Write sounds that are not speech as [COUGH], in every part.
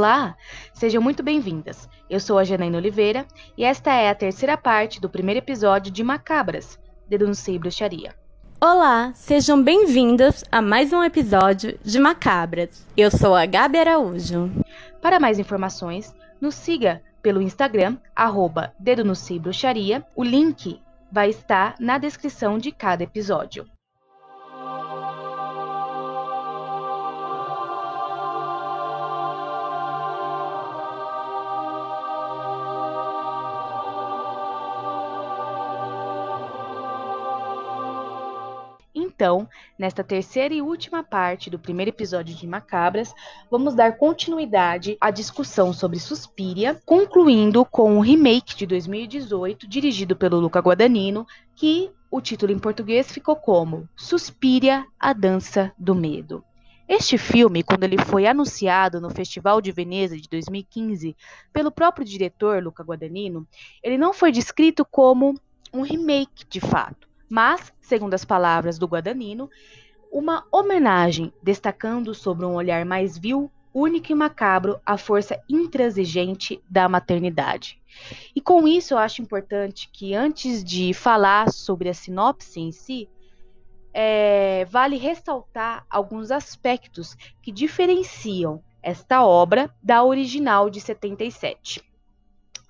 Olá, sejam muito bem-vindas. Eu sou a Janaína Oliveira e esta é a terceira parte do primeiro episódio de Macabras, Denúncia e Bruxaria. Olá, sejam bem-vindas a mais um episódio de Macabras. Eu sou a Gabi Araújo. Para mais informações, nos siga pelo Instagram, arroba Dedo Bruxaria. O link vai estar na descrição de cada episódio. Então, nesta terceira e última parte do primeiro episódio de Macabras, vamos dar continuidade à discussão sobre Suspiria, concluindo com o remake de 2018, dirigido pelo Luca Guadagnino, que o título em português ficou como Suspiria, a Dança do Medo. Este filme, quando ele foi anunciado no Festival de Veneza de 2015 pelo próprio diretor Luca Guadagnino, ele não foi descrito como um remake de fato mas, segundo as palavras do Guadagnino, uma homenagem destacando sobre um olhar mais vil, único e macabro a força intransigente da maternidade. E com isso eu acho importante que antes de falar sobre a sinopse em si, é, vale ressaltar alguns aspectos que diferenciam esta obra da original de 77.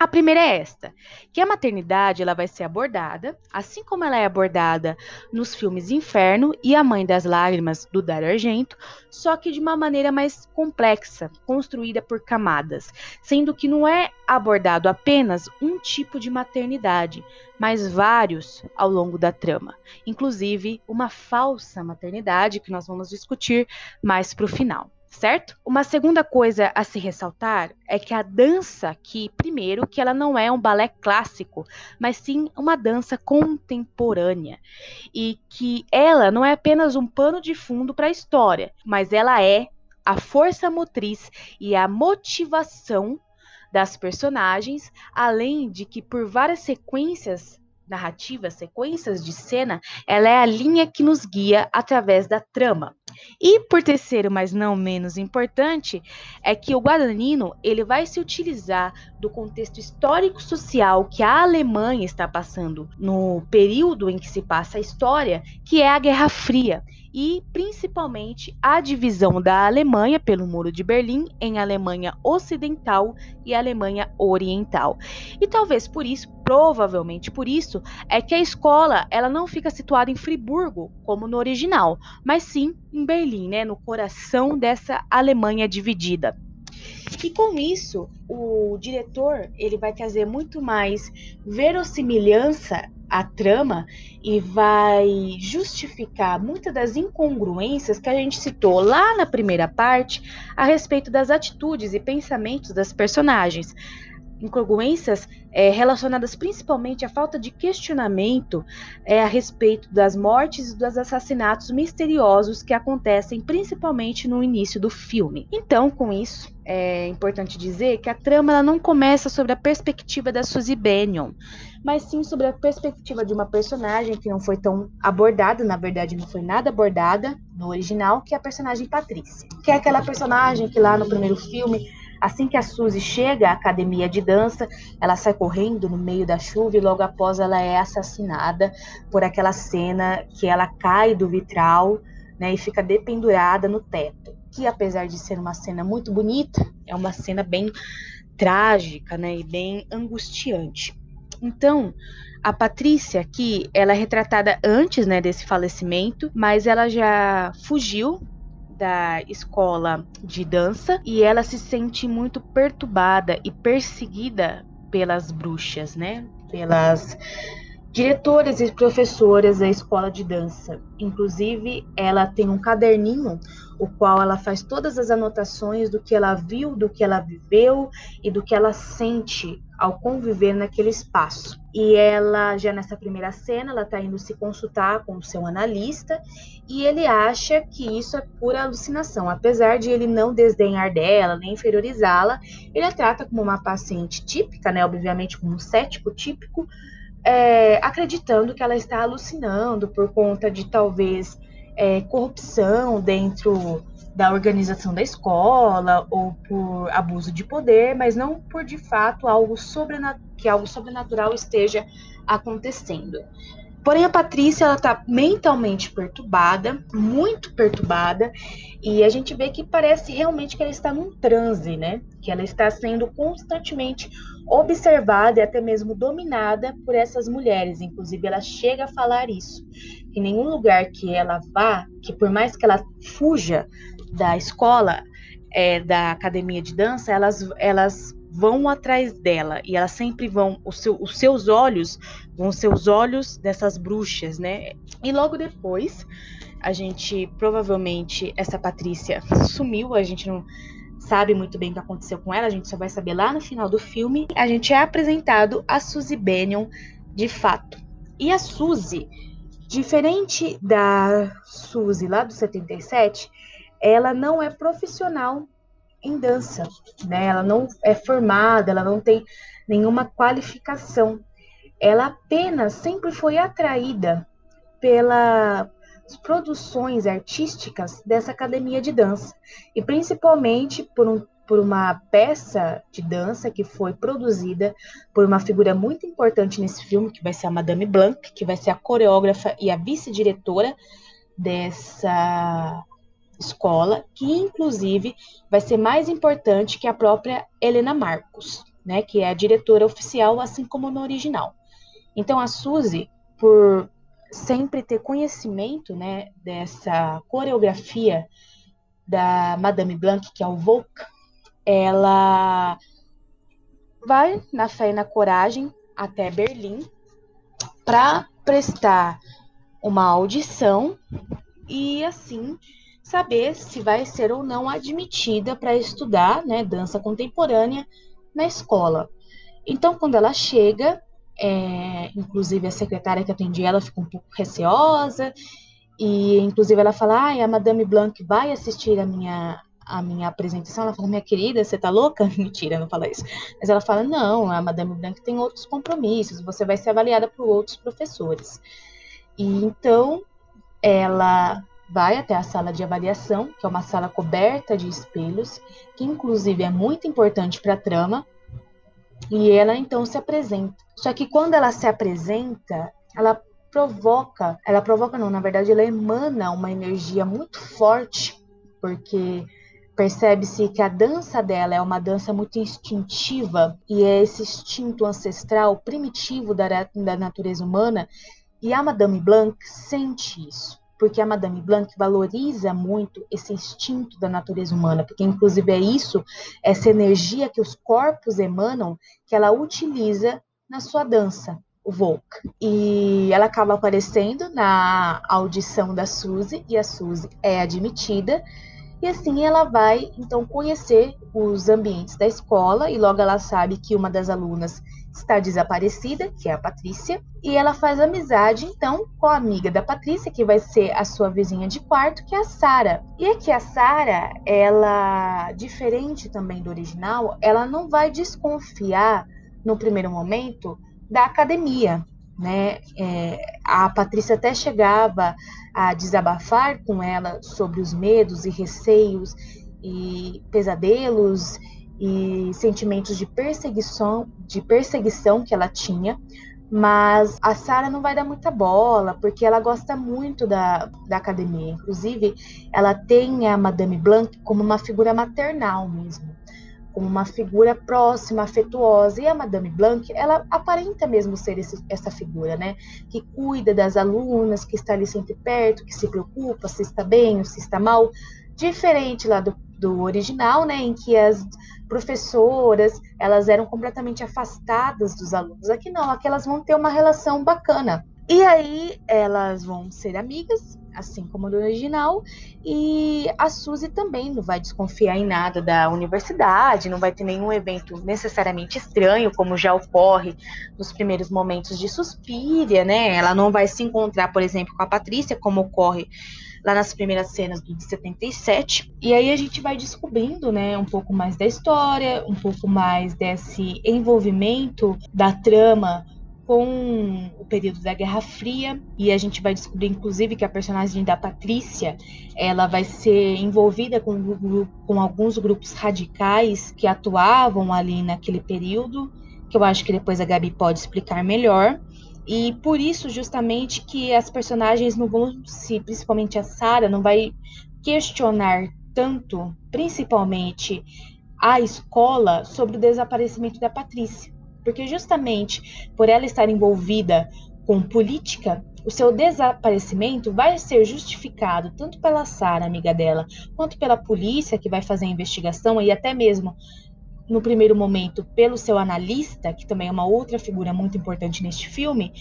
A primeira é esta, que a maternidade ela vai ser abordada, assim como ela é abordada nos filmes Inferno e A Mãe das Lágrimas, do Dario Argento, só que de uma maneira mais complexa, construída por camadas, sendo que não é abordado apenas um tipo de maternidade, mas vários ao longo da trama, inclusive uma falsa maternidade que nós vamos discutir mais para o final certo? Uma segunda coisa a se ressaltar é que a dança aqui, primeiro, que ela não é um balé clássico, mas sim uma dança contemporânea e que ela não é apenas um pano de fundo para a história, mas ela é a força motriz e a motivação das personagens, além de que por várias sequências narrativas, sequências de cena, ela é a linha que nos guia através da trama. E por terceiro, mas não menos importante, é que o Guadagnino ele vai se utilizar do contexto histórico-social que a Alemanha está passando no período em que se passa a história, que é a Guerra Fria e principalmente a divisão da Alemanha pelo Muro de Berlim em Alemanha Ocidental e Alemanha Oriental. E talvez por isso, provavelmente por isso, é que a escola ela não fica situada em Friburgo como no original, mas sim em Berlim, né, no coração dessa Alemanha dividida. E com isso, o diretor ele vai trazer muito mais verossimilhança à trama e vai justificar muitas das incongruências que a gente citou lá na primeira parte a respeito das atitudes e pensamentos das personagens incongruências é, relacionadas principalmente à falta de questionamento é, a respeito das mortes e dos assassinatos misteriosos que acontecem principalmente no início do filme. Então, com isso, é importante dizer que a trama não começa sobre a perspectiva da Suzy Bennion, mas sim sobre a perspectiva de uma personagem que não foi tão abordada, na verdade não foi nada abordada no original, que é a personagem Patrícia, que é aquela personagem que lá no primeiro filme Assim que a Suzy chega à academia de dança, ela sai correndo no meio da chuva e logo após ela é assassinada por aquela cena que ela cai do vitral né, e fica dependurada no teto. Que apesar de ser uma cena muito bonita, é uma cena bem trágica né, e bem angustiante. Então, a Patrícia aqui, ela é retratada antes né, desse falecimento, mas ela já fugiu da escola de dança e ela se sente muito perturbada e perseguida pelas bruxas, né? Pelas diretoras e professoras da escola de dança. Inclusive, ela tem um caderninho, o qual ela faz todas as anotações do que ela viu, do que ela viveu e do que ela sente ao conviver naquele espaço. E ela, já nessa primeira cena, ela está indo se consultar com o seu analista e ele acha que isso é pura alucinação. Apesar de ele não desdenhar dela, nem inferiorizá-la, ele a trata como uma paciente típica, né? Obviamente como um cético típico, é, acreditando que ela está alucinando por conta de talvez é, corrupção dentro da organização da escola ou por abuso de poder, mas não por de fato algo que algo sobrenatural esteja acontecendo. Porém, a Patrícia ela está mentalmente perturbada, muito perturbada, e a gente vê que parece realmente que ela está num transe, né? Que ela está sendo constantemente observada e até mesmo dominada por essas mulheres. Inclusive, ela chega a falar isso. Em nenhum lugar que ela vá, que por mais que ela fuja da escola, é, da academia de dança, elas, elas vão atrás dela e elas sempre vão, seu, os seus olhos vão ser os olhos dessas bruxas, né? E logo depois, a gente provavelmente essa Patrícia [LAUGHS] sumiu, a gente não sabe muito bem o que aconteceu com ela, a gente só vai saber lá no final do filme. A gente é apresentado a Suzy Bennion de fato. E a Suzy, diferente da Suzy lá do 77, ela não é profissional em dança, né? Ela não é formada, ela não tem nenhuma qualificação. Ela apenas sempre foi atraída pelas produções artísticas dessa academia de dança e principalmente por um por uma peça de dança que foi produzida por uma figura muito importante nesse filme, que vai ser a Madame Blanc, que vai ser a coreógrafa e a vice-diretora dessa escola, que inclusive vai ser mais importante que a própria Helena Marcos, né, que é a diretora oficial, assim como no original. Então a Suzy, por sempre ter conhecimento, né, dessa coreografia da Madame Blanc, que é o Volk, ela vai na fé e na coragem até Berlim para prestar uma audição e assim saber se vai ser ou não admitida para estudar né, dança contemporânea na escola. Então, quando ela chega, é, inclusive a secretária que atendia ela fica um pouco receosa, e inclusive ela fala: ah, a Madame Blanc vai assistir a minha, a minha apresentação. Ela fala: minha querida, você tá louca? [LAUGHS] Mentira, não fala isso. Mas ela fala: não, a Madame Blanc tem outros compromissos, você vai ser avaliada por outros professores. E então ela vai até a sala de avaliação, que é uma sala coberta de espelhos, que inclusive é muito importante para a trama, e ela então se apresenta. Só que quando ela se apresenta, ela provoca, ela provoca não, na verdade ela emana uma energia muito forte, porque percebe-se que a dança dela é uma dança muito instintiva e é esse instinto ancestral primitivo da, da natureza humana, e a Madame Blanc sente isso porque a Madame Blanc valoriza muito esse instinto da natureza humana, porque inclusive é isso, essa energia que os corpos emanam, que ela utiliza na sua dança, o Volk. E ela acaba aparecendo na audição da Suzy, e a Suzy é admitida, e assim ela vai então conhecer os ambientes da escola, e logo ela sabe que uma das alunas está desaparecida, que é a Patrícia, e ela faz amizade então com a amiga da Patrícia, que vai ser a sua vizinha de quarto, que é a Sara. E aqui a Sara, ela, diferente também do original, ela não vai desconfiar no primeiro momento da academia, né? É, a Patrícia até chegava a desabafar com ela sobre os medos e receios e pesadelos e sentimentos de perseguição, de perseguição que ela tinha, mas a Sara não vai dar muita bola, porque ela gosta muito da, da academia. Inclusive, ela tem a Madame Blanc como uma figura maternal mesmo, como uma figura próxima, afetuosa. E a Madame Blanc, ela aparenta mesmo ser esse, essa figura, né? Que cuida das alunas, que está ali sempre perto, que se preocupa se está bem ou se está mal. Diferente lá do, do original, né? Em que as professoras, elas eram completamente afastadas dos alunos. Aqui não, aqui elas vão ter uma relação bacana. E aí elas vão ser amigas, assim como no original, e a Suzy também não vai desconfiar em nada da universidade, não vai ter nenhum evento necessariamente estranho, como já ocorre nos primeiros momentos de Suspiria, né? Ela não vai se encontrar, por exemplo, com a Patrícia, como ocorre lá nas primeiras cenas do de 77. E aí a gente vai descobrindo, né, um pouco mais da história, um pouco mais desse envolvimento da trama com o período da Guerra Fria e a gente vai descobrir inclusive que a personagem da Patrícia ela vai ser envolvida com, com alguns grupos radicais que atuavam ali naquele período que eu acho que depois a Gabi pode explicar melhor. E por isso, justamente, que as personagens não vão se, principalmente a Sarah, não vai questionar tanto, principalmente a escola, sobre o desaparecimento da Patrícia. Porque justamente por ela estar envolvida com política, o seu desaparecimento vai ser justificado tanto pela Sara, amiga dela, quanto pela polícia que vai fazer a investigação e até mesmo no primeiro momento pelo seu analista, que também é uma outra figura muito importante neste filme,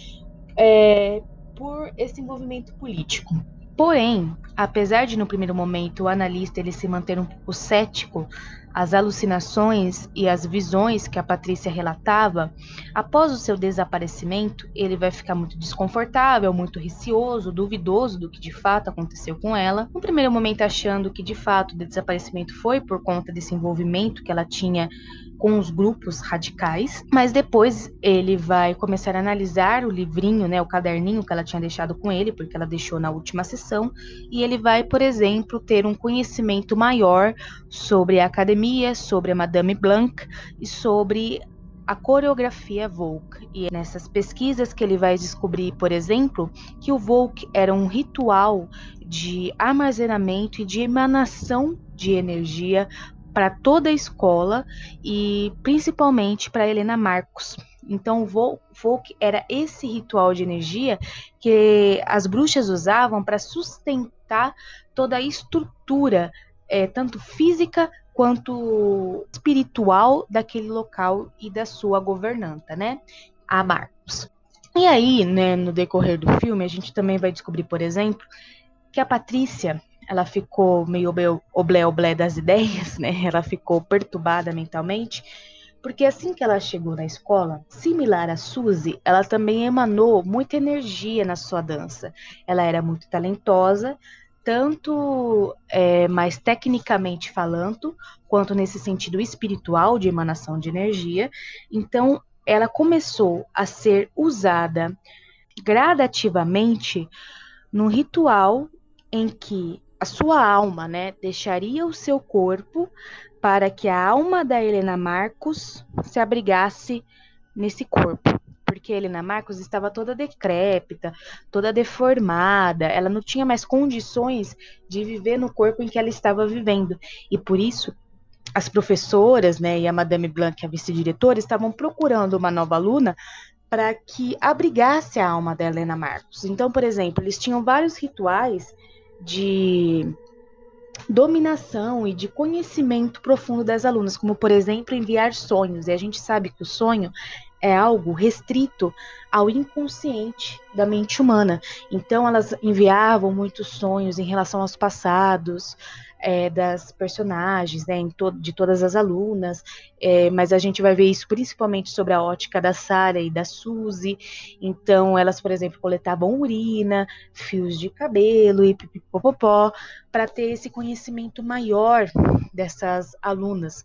é, por esse envolvimento político. Porém, apesar de no primeiro momento o analista ele se manter um pouco cético as alucinações e as visões que a Patrícia relatava, após o seu desaparecimento, ele vai ficar muito desconfortável, muito receoso, duvidoso do que de fato aconteceu com ela. No primeiro momento, achando que de fato o desaparecimento foi por conta desse envolvimento que ela tinha com os grupos radicais, mas depois ele vai começar a analisar o livrinho, né, o caderninho que ela tinha deixado com ele, porque ela deixou na última sessão, e ele vai, por exemplo, ter um conhecimento maior sobre a academia, sobre a Madame Blanc e sobre a coreografia Volk. E é nessas pesquisas que ele vai descobrir, por exemplo, que o Volk era um ritual de armazenamento e de emanação de energia para toda a escola e principalmente para Helena Marcos. Então, o Folk era esse ritual de energia que as bruxas usavam para sustentar toda a estrutura, é, tanto física quanto espiritual daquele local e da sua governanta, né? A Marcos. E aí, né, no decorrer do filme, a gente também vai descobrir, por exemplo, que a Patrícia ela ficou meio oblé-oblé das ideias, né? Ela ficou perturbada mentalmente, porque assim que ela chegou na escola, similar a Suzy, ela também emanou muita energia na sua dança. Ela era muito talentosa, tanto é, mais tecnicamente falando, quanto nesse sentido espiritual de emanação de energia. Então, ela começou a ser usada gradativamente num ritual em que a sua alma, né, deixaria o seu corpo para que a alma da Helena Marcos se abrigasse nesse corpo. Porque Helena Marcos estava toda decrépita, toda deformada, ela não tinha mais condições de viver no corpo em que ela estava vivendo. E por isso, as professoras, né, e a Madame Blanc, a vice-diretora, estavam procurando uma nova aluna para que abrigasse a alma da Helena Marcos. Então, por exemplo, eles tinham vários rituais de dominação e de conhecimento profundo das alunas, como por exemplo enviar sonhos. E a gente sabe que o sonho é algo restrito ao inconsciente da mente humana. Então elas enviavam muitos sonhos em relação aos passados, é, das personagens, né, to de todas as alunas, é, mas a gente vai ver isso principalmente sobre a ótica da Sara e da Suzy. Então, elas, por exemplo, coletavam urina, fios de cabelo e pipipopopó, para ter esse conhecimento maior dessas alunas.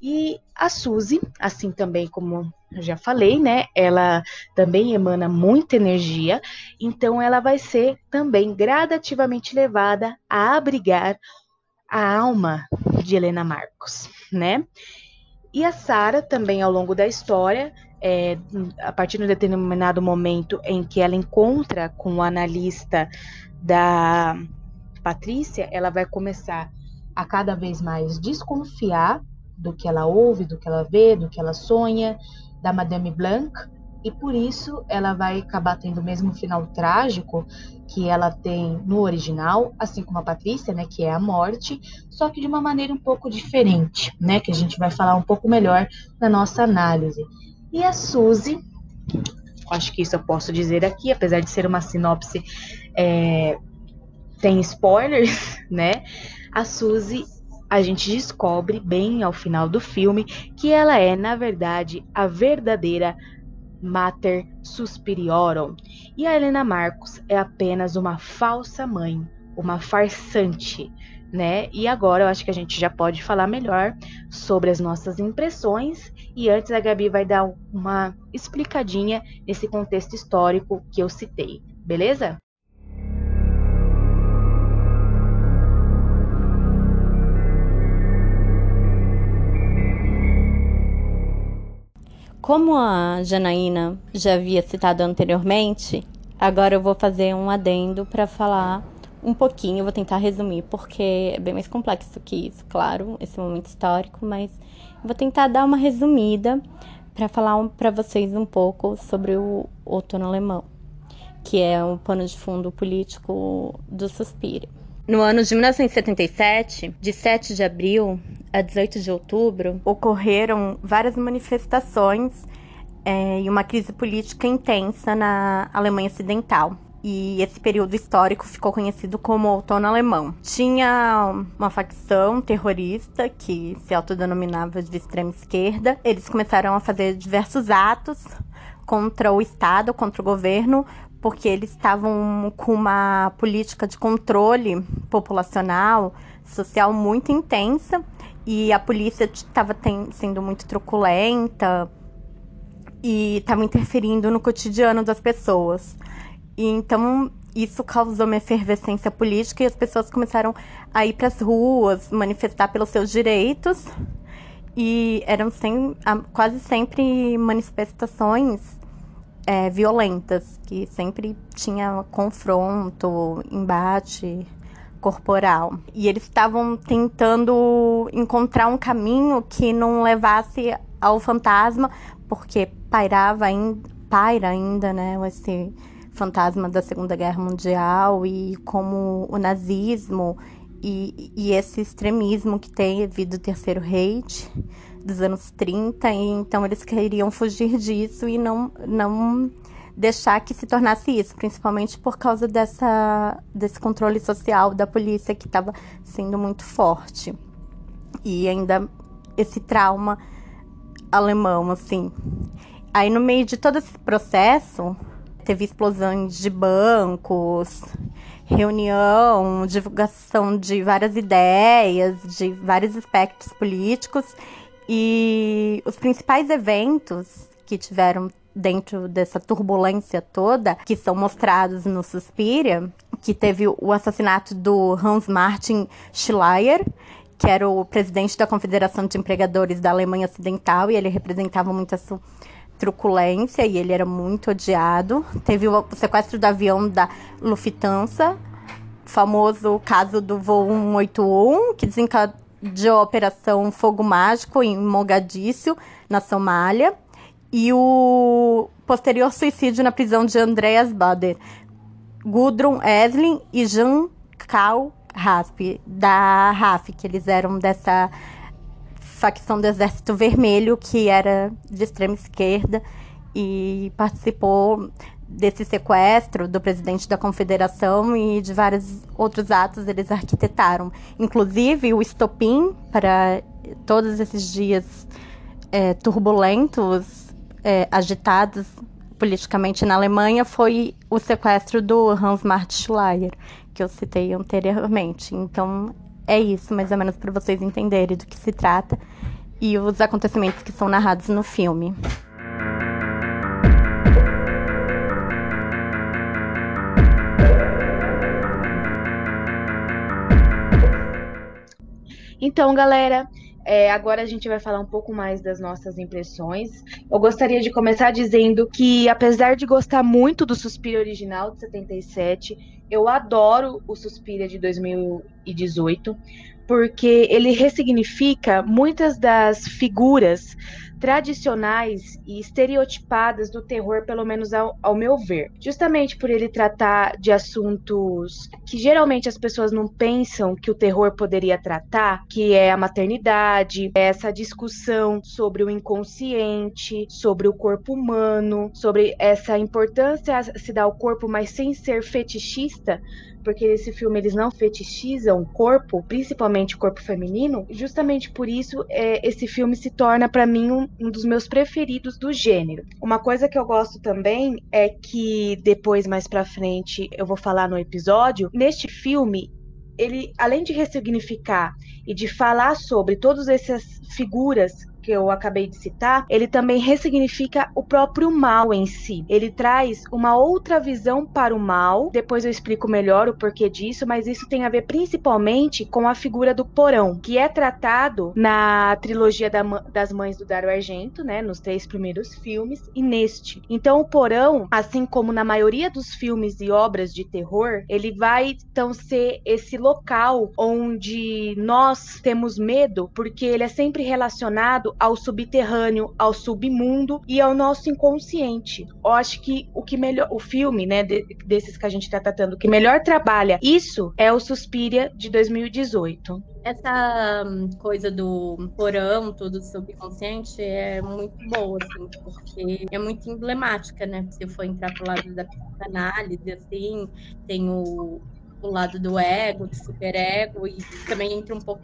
E a Suzy, assim também como eu já falei, né, ela também emana muita energia, então ela vai ser também gradativamente levada a abrigar a alma de Helena Marcos, né? E a Sara também ao longo da história, é, a partir de um determinado momento em que ela encontra com o analista da Patrícia, ela vai começar a cada vez mais desconfiar do que ela ouve, do que ela vê, do que ela sonha, da Madame Blanc, e por isso ela vai acabar tendo o mesmo final trágico que ela tem no original, assim como a Patrícia, né, que é a morte, só que de uma maneira um pouco diferente, né, que a gente vai falar um pouco melhor na nossa análise. E a Suzy, acho que isso eu posso dizer aqui, apesar de ser uma sinopse, é, tem spoilers, [LAUGHS] né? A Suzy a gente descobre bem ao final do filme que ela é, na verdade, a verdadeira Mater Suspiriorum. E a Helena Marcos é apenas uma falsa mãe, uma farsante, né? E agora eu acho que a gente já pode falar melhor sobre as nossas impressões E antes a Gabi vai dar uma explicadinha nesse contexto histórico que eu citei, beleza? Como a Janaína já havia citado anteriormente, agora eu vou fazer um adendo para falar um pouquinho, vou tentar resumir, porque é bem mais complexo que isso, claro, esse momento histórico, mas vou tentar dar uma resumida para falar um, para vocês um pouco sobre o outono alemão, que é um pano de fundo político do Suspiro. No ano de 1977, de 7 de abril a 18 de outubro, ocorreram várias manifestações é, e uma crise política intensa na Alemanha Ocidental. E esse período histórico ficou conhecido como Outono Alemão. Tinha uma facção terrorista que se autodenominava de extrema esquerda. Eles começaram a fazer diversos atos contra o Estado, contra o governo, porque eles estavam com uma política de controle populacional, social muito intensa, e a polícia estava sendo muito truculenta e estava interferindo no cotidiano das pessoas. E então isso causou uma efervescência política e as pessoas começaram a ir para as ruas, manifestar pelos seus direitos. E eram sem, quase sempre manifestações é, violentas, que sempre tinha confronto, embate corporal. E eles estavam tentando encontrar um caminho que não levasse ao fantasma, porque pairava ainda, paira ainda, né, esse fantasma da Segunda Guerra Mundial e como o nazismo e, e esse extremismo que teve do Terceiro Reich dos anos 30, e então eles queriam fugir disso e não, não deixar que se tornasse isso, principalmente por causa dessa, desse controle social da polícia que estava sendo muito forte. E ainda esse trauma alemão, assim. Aí, no meio de todo esse processo, teve explosões de bancos, reunião, divulgação de várias ideias, de vários aspectos políticos. E os principais eventos que tiveram dentro dessa turbulência toda, que são mostrados no Suspiria, que teve o assassinato do Hans Martin Schleyer, que era o presidente da Confederação de Empregadores da Alemanha Ocidental, e ele representava muito essa truculência e ele era muito odiado. Teve o sequestro do avião da Lufthansa, famoso caso do voo 181, que desencadeou a Operação Fogo Mágico em Mogadíscio, na Somália e o posterior suicídio na prisão de Andreas Bader, Gudrun Eslin e Jean Karl Rasp, da RAF, que eles eram dessa facção do Exército Vermelho, que era de extrema esquerda e participou desse sequestro do presidente da Confederação e de vários outros atos eles arquitetaram. Inclusive, o estopim para todos esses dias é, turbulentos é, agitados politicamente na Alemanha foi o sequestro do Hans Martin Schleyer, que eu citei anteriormente. Então, é isso, mais ou menos, para vocês entenderem do que se trata e os acontecimentos que são narrados no filme. Então, galera, é, agora a gente vai falar um pouco mais das nossas impressões. Eu gostaria de começar dizendo que, apesar de gostar muito do Suspiro original de 77, eu adoro o Suspira de 2018, porque ele ressignifica muitas das figuras tradicionais e estereotipadas do terror, pelo menos ao, ao, meu ver. Justamente por ele tratar de assuntos que geralmente as pessoas não pensam que o terror poderia tratar, que é a maternidade, essa discussão sobre o inconsciente, sobre o corpo humano, sobre essa importância a se dar ao corpo, mas sem ser fetichista, porque esse filme eles não fetichizam o corpo, principalmente o corpo feminino. Justamente por isso, é, esse filme se torna para mim um, um dos meus preferidos do gênero. Uma coisa que eu gosto também é que depois mais para frente eu vou falar no episódio. Neste filme ele, além de ressignificar e de falar sobre todas essas figuras que eu acabei de citar, ele também ressignifica o próprio mal em si. Ele traz uma outra visão para o mal. Depois eu explico melhor o porquê disso, mas isso tem a ver principalmente com a figura do porão, que é tratado na trilogia da, das Mães do Dario Argento, né, nos três primeiros filmes e neste. Então o porão, assim como na maioria dos filmes e obras de terror, ele vai então ser esse local onde nós temos medo, porque ele é sempre relacionado ao subterrâneo, ao submundo e ao nosso inconsciente. Eu acho que o que melhor, o filme, né, de, desses que a gente está tratando, que melhor trabalha isso é o Suspiria de 2018 essa hum, coisa do porão, tudo subconsciente, é muito boa, assim, porque é muito emblemática, né? Se for entrar pro lado da psicanálise, assim, tem o, o lado do ego, do superego, e também entra um pouco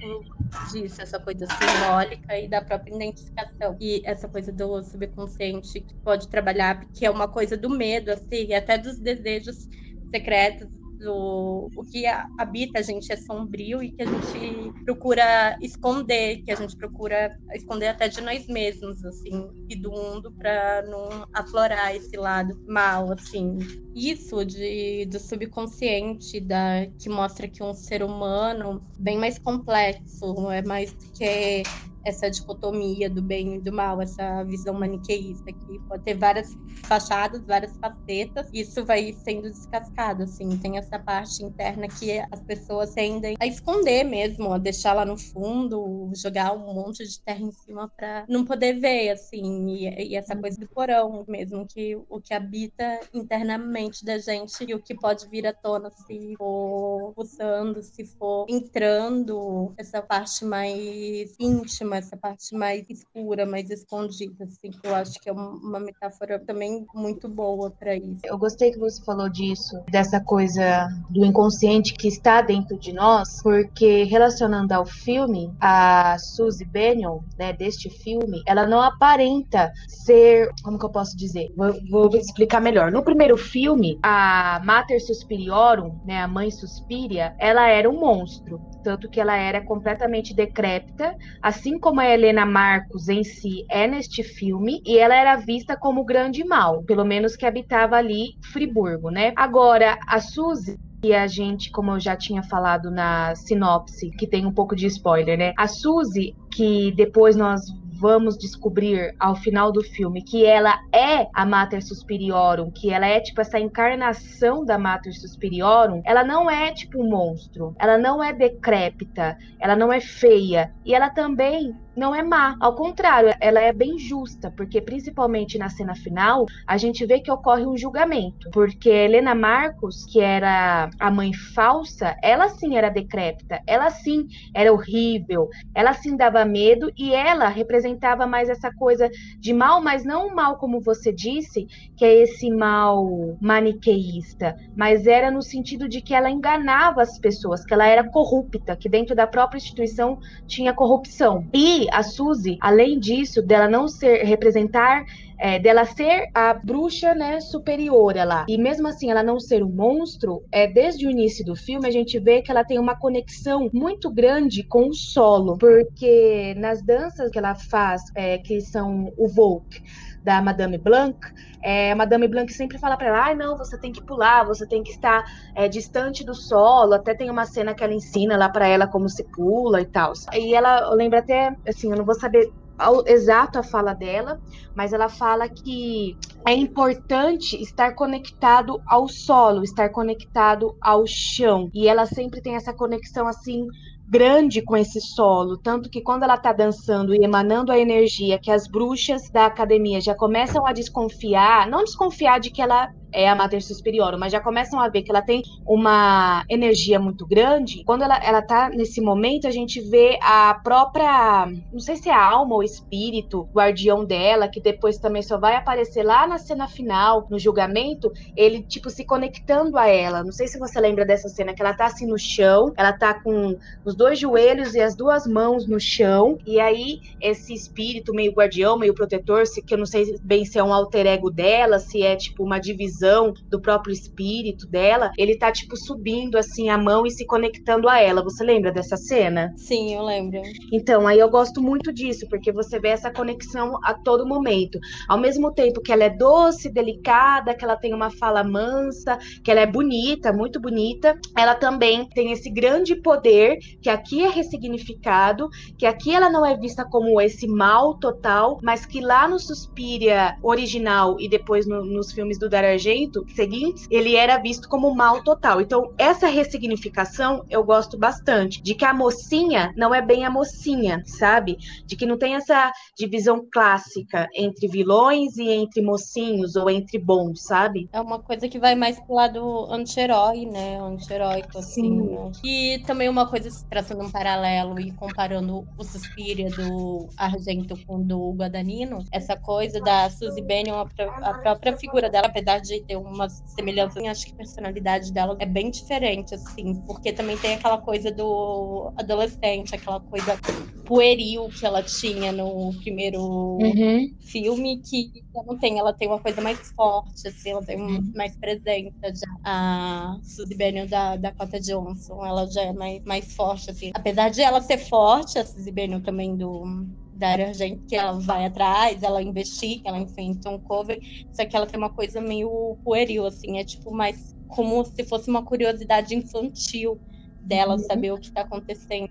disso, essa coisa simbólica e da própria identificação. E essa coisa do subconsciente que pode trabalhar, que é uma coisa do medo, assim, até dos desejos secretos o, o que habita a gente é sombrio e que a gente procura esconder, que a gente procura esconder até de nós mesmos, assim, e do mundo para não aflorar esse lado mal, assim. Isso de, do subconsciente, da, que mostra que um ser humano bem mais complexo, é mais do que essa dicotomia do bem e do mal, essa visão maniqueísta que pode ter várias fachadas, várias facetas, isso vai sendo descascado, assim, tem essa parte interna que as pessoas tendem a esconder mesmo, a deixar lá no fundo, jogar um monte de terra em cima para não poder ver, assim, e, e, essa coisa do porão mesmo, que o que habita internamente da gente e o que pode vir à tona se for pulsando, se for entrando, essa parte mais íntima essa parte mais escura, mais escondida, assim, que eu acho que é uma metáfora também muito boa para isso. Eu gostei que você falou disso, dessa coisa do inconsciente que está dentro de nós, porque relacionando ao filme, a Suzy Bennion, né, deste filme, ela não aparenta ser, como que eu posso dizer? Vou, vou explicar melhor. No primeiro filme, a Mater Suspiriorum, né, a mãe Suspiria, ela era um monstro, tanto que ela era completamente decrépita, assim como a Helena Marcos em si é neste filme, e ela era vista como grande mal, pelo menos que habitava ali Friburgo, né? Agora, a Suzy e a gente, como eu já tinha falado na sinopse, que tem um pouco de spoiler, né? A Suzy, que depois nós vamos descobrir ao final do filme que ela é a Mater Suspiriorum, que ela é tipo essa encarnação da Mater Suspiriorum, ela não é tipo um monstro, ela não é decrépita, ela não é feia. E ela também não é má. Ao contrário, ela é bem justa, porque principalmente na cena final, a gente vê que ocorre um julgamento. Porque Helena Marcos, que era a mãe falsa, ela sim era decrépita, ela sim era horrível, ela sim dava medo e ela representava mais essa coisa de mal, mas não o mal como você disse, que é esse mal maniqueísta, mas era no sentido de que ela enganava as pessoas, que ela era corrupta, que dentro da própria instituição tinha corrupção. E a Suzy, além disso, dela não ser representar é, dela ser a bruxa, né, superior lá. E mesmo assim, ela não ser um monstro, é desde o início do filme a gente vê que ela tem uma conexão muito grande com o solo, porque nas danças que ela faz, é, que são o Volk, da Madame Blanc, é, Madame Blanc sempre fala para ela: ah, não, você tem que pular, você tem que estar é, distante do solo. Até tem uma cena que ela ensina lá para ela como se pula e tal. E ela lembra até, assim, eu não vou saber ao, exato a fala dela, mas ela fala que é importante estar conectado ao solo, estar conectado ao chão. E ela sempre tem essa conexão assim grande com esse solo, tanto que quando ela está dançando e emanando a energia que as bruxas da academia já começam a desconfiar, não desconfiar de que ela é a Mater Superior, mas já começam a ver que ela tem uma energia muito grande. Quando ela, ela tá nesse momento, a gente vê a própria, não sei se é a alma ou espírito, guardião dela, que depois também só vai aparecer lá na cena final, no julgamento, ele, tipo, se conectando a ela. Não sei se você lembra dessa cena, que ela tá assim no chão, ela tá com os dois joelhos e as duas mãos no chão, e aí esse espírito meio guardião, meio protetor, que eu não sei bem se é um alter ego dela, se é tipo uma divisão visão do próprio espírito dela, ele tá tipo subindo assim a mão e se conectando a ela. Você lembra dessa cena? Sim, eu lembro. Então, aí eu gosto muito disso, porque você vê essa conexão a todo momento. Ao mesmo tempo que ela é doce, delicada, que ela tem uma fala mansa, que ela é bonita, muito bonita, ela também tem esse grande poder que aqui é ressignificado, que aqui ela não é vista como esse mal total, mas que lá no Suspiria original e depois no, nos filmes do Dario Argento seguintes, ele era visto como mal total. Então, essa ressignificação eu gosto bastante, de que a mocinha não é bem a mocinha, sabe? De que não tem essa divisão clássica entre vilões e entre mocinhos ou entre bons, sabe? É uma coisa que vai mais pro lado anti-herói, né? Anti-heróico, assim. Né? E também uma coisa, traçando um paralelo e comparando o Suspiria do Argento com o do Guadagnino, essa coisa da Suzy Bennion, a, a, própria figura dela, apesar de ter uma semelhança, acho que a personalidade dela é bem diferente, assim, porque também tem aquela coisa do adolescente, aquela coisa pueril que ela tinha no primeiro uhum. filme, que ela não tem, ela tem uma coisa mais forte, assim, ela tem uhum. mais presença já. A Suzy Bennion da Dakota Johnson, ela já é mais, mais forte, assim. Apesar de ela ser forte, a Suzy Bennion também do da área gente que ela vai atrás, ela investiga, ela enfrenta um cover, só que ela tem uma coisa meio pueril, assim, é tipo mais como se fosse uma curiosidade infantil dela uhum. saber o que está acontecendo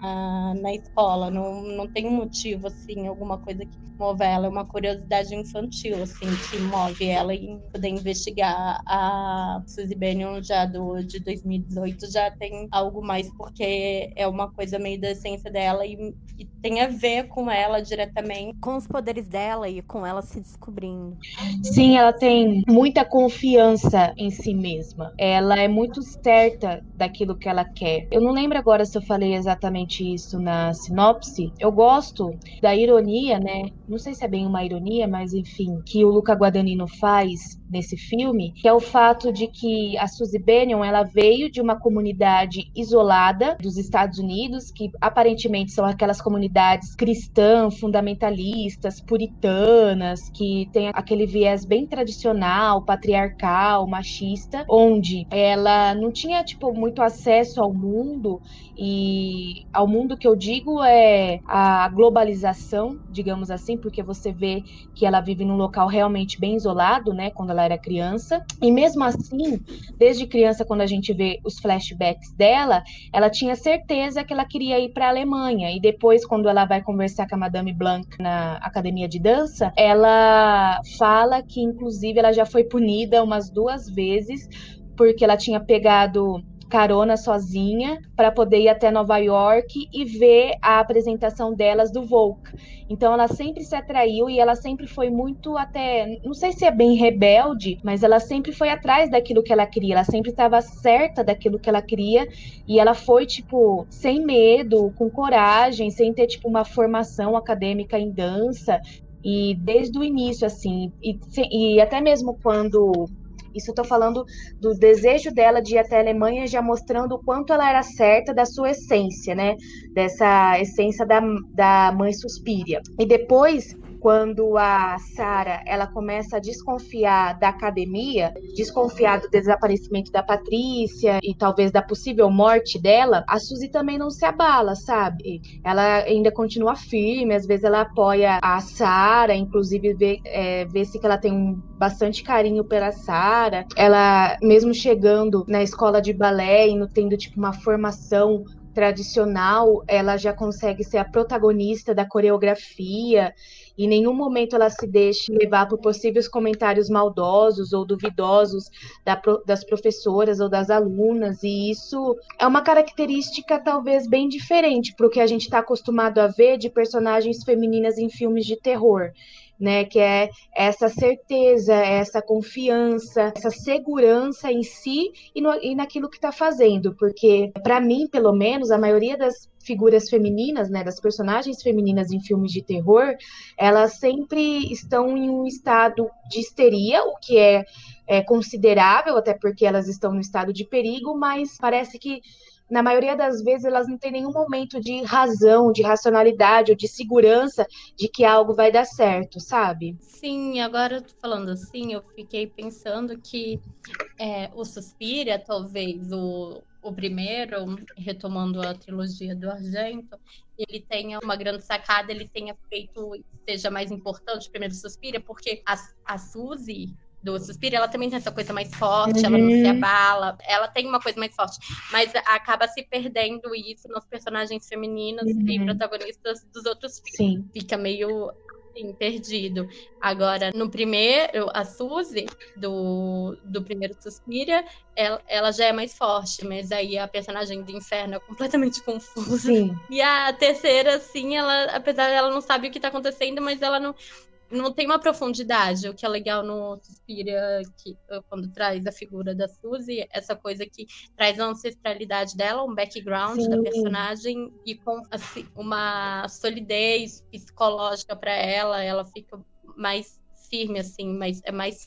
na, na, escola. Não, não tem um motivo, assim, alguma coisa que move ela. É uma curiosidade infantil, assim, que move ela em poder investigar. A Suzy Bennion, já do, de 2018, já tem algo mais, porque é uma coisa meio da essência dela e, e tem a ver com ela diretamente. Com os poderes dela e com ela se descobrindo. Sim, ela tem muita confiança em si mesma. Ela é muito certa daquilo que ela quer. Eu não lembro agora se eu falei exatamente isso na sinopse. Eu gosto da ironia, né? Não sei se é bem uma ironia, mas enfim, que o Luca Guadagnino faz nesse filme, que é o fato de que a Suzy Bennion, ela veio de uma comunidade isolada dos Estados Unidos, que aparentemente são aquelas comunidades cristãs, fundamentalistas, puritanas, que tem aquele viés bem tradicional, patriarcal, machista, onde ela não tinha tipo muito acesso ao mundo e ao mundo que eu digo é a globalização, digamos assim, porque você vê que ela vive num local realmente bem isolado, né, quando ela era criança. E mesmo assim, desde criança quando a gente vê os flashbacks dela, ela tinha certeza que ela queria ir para a Alemanha e depois quando ela vai conversar com a Madame Blanc na academia de dança, ela fala que inclusive ela já foi punida umas duas vezes porque ela tinha pegado carona sozinha para poder ir até Nova York e ver a apresentação delas do Vogue. Então ela sempre se atraiu e ela sempre foi muito até, não sei se é bem rebelde, mas ela sempre foi atrás daquilo que ela queria. Ela sempre estava certa daquilo que ela queria e ela foi tipo sem medo, com coragem, sem ter tipo uma formação acadêmica em dança. E desde o início, assim, e, e até mesmo quando isso eu tô falando do desejo dela de ir até a Alemanha, já mostrando o quanto ela era certa da sua essência, né? Dessa essência da, da mãe Suspiria. E depois quando a Sara ela começa a desconfiar da academia, desconfiar do desaparecimento da Patrícia e talvez da possível morte dela, a Suzy também não se abala, sabe? Ela ainda continua firme, às vezes ela apoia a Sara, inclusive vê, é, vê-se que ela tem um bastante carinho pela Sara. Ela, mesmo chegando na escola de balé e tendo tipo uma formação tradicional, ela já consegue ser a protagonista da coreografia. Em nenhum momento ela se deixa levar por possíveis comentários maldosos ou duvidosos da, das professoras ou das alunas, e isso é uma característica talvez bem diferente para o que a gente está acostumado a ver de personagens femininas em filmes de terror né? Que é essa certeza, essa confiança, essa segurança em si e, no, e naquilo que está fazendo. Porque, para mim, pelo menos, a maioria das figuras femininas, né, das personagens femininas em filmes de terror, elas sempre estão em um estado de histeria, o que é, é considerável, até porque elas estão no estado de perigo, mas parece que na maioria das vezes elas não têm nenhum momento de razão, de racionalidade ou de segurança de que algo vai dar certo, sabe? Sim, agora falando assim, eu fiquei pensando que é, o Suspira, talvez o, o primeiro, retomando a trilogia do Argento, ele tenha uma grande sacada, ele tenha feito, seja mais importante o primeiro Suspira, porque a, a Suzy, do Suspiro, ela também tem essa coisa mais forte, uhum. ela não se uhum. abala, ela tem uma coisa mais forte, mas acaba se perdendo isso nos personagens femininos uhum. e protagonistas dos outros filmes. Sim. Fica meio assim, perdido. Agora, no primeiro, a Suzy, do, do primeiro Suspira, ela, ela já é mais forte, mas aí a personagem do inferno é completamente confusa. Sim. E a terceira, assim, ela, apesar dela não sabe o que tá acontecendo, mas ela não não tem uma profundidade. O que é legal no Suspiria, que, quando traz a figura da Suzy, essa coisa que traz a ancestralidade dela, um background Sim. da personagem e com assim, uma solidez psicológica para ela, ela fica mais firme, assim, mas é mais.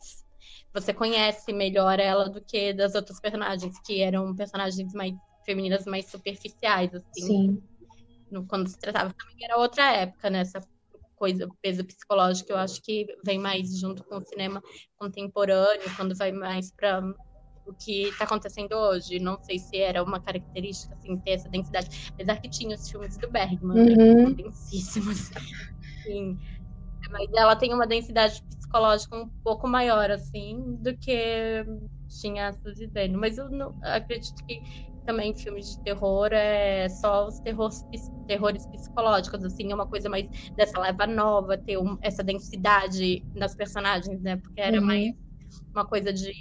Você conhece melhor ela do que das outras personagens, que eram personagens mais femininas mais superficiais, assim. Sim. No, quando se tratava também era outra época, né? Essa coisa, peso psicológico, eu acho que vem mais junto com o cinema contemporâneo, quando vai mais para o que está acontecendo hoje. Não sei se era uma característica, assim, ter essa densidade. Apesar que tinha os filmes do Bergman, né, uhum. né, densíssimos. [LAUGHS] Sim. Mas ela tem uma densidade psicológica um pouco maior, assim, do que tinha a Suzy Mas eu não, acredito que também filmes de terror é só os terrores, terrores psicológicos, assim, é uma coisa mais dessa leva nova, ter um, essa densidade nas personagens, né? Porque era uhum. mais uma coisa de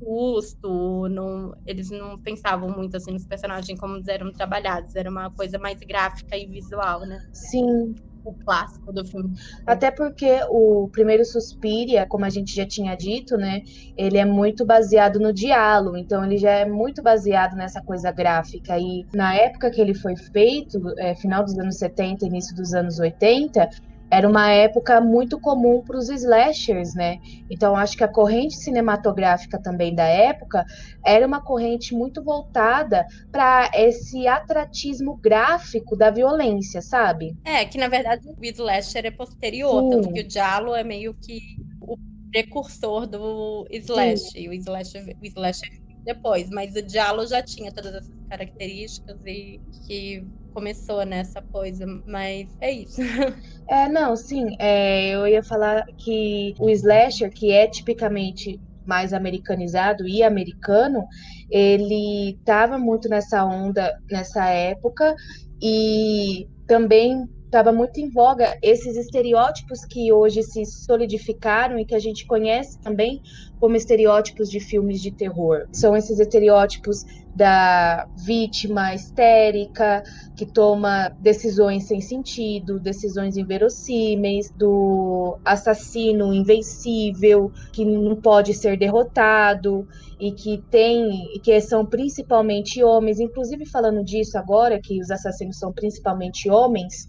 custo, não, eles não pensavam muito assim nos personagens como eram trabalhados, era uma coisa mais gráfica e visual, né? Sim o clássico do filme. Até porque o primeiro Suspiria, como a gente já tinha dito, né, ele é muito baseado no diálogo, então ele já é muito baseado nessa coisa gráfica. E na época que ele foi feito, é, final dos anos 70, início dos anos 80, era uma época muito comum para os slashers, né? Então acho que a corrente cinematográfica também da época era uma corrente muito voltada para esse atratismo gráfico da violência, sabe? É, que na verdade o slasher é posterior, Sim. tanto que o Jalo é meio que o precursor do slash, Sim. o slasher, o slasher depois, mas o Diallo já tinha todas essas características e que começou nessa coisa, mas é isso. [LAUGHS] É, não, sim, é, eu ia falar que o slasher, que é tipicamente mais americanizado e americano, ele estava muito nessa onda nessa época e também estava muito em voga esses estereótipos que hoje se solidificaram e que a gente conhece também como estereótipos de filmes de terror. São esses estereótipos da vítima histérica que toma decisões sem sentido, decisões inverossímeis, do assassino invencível que não pode ser derrotado e que tem que são principalmente homens, inclusive falando disso agora que os assassinos são principalmente homens,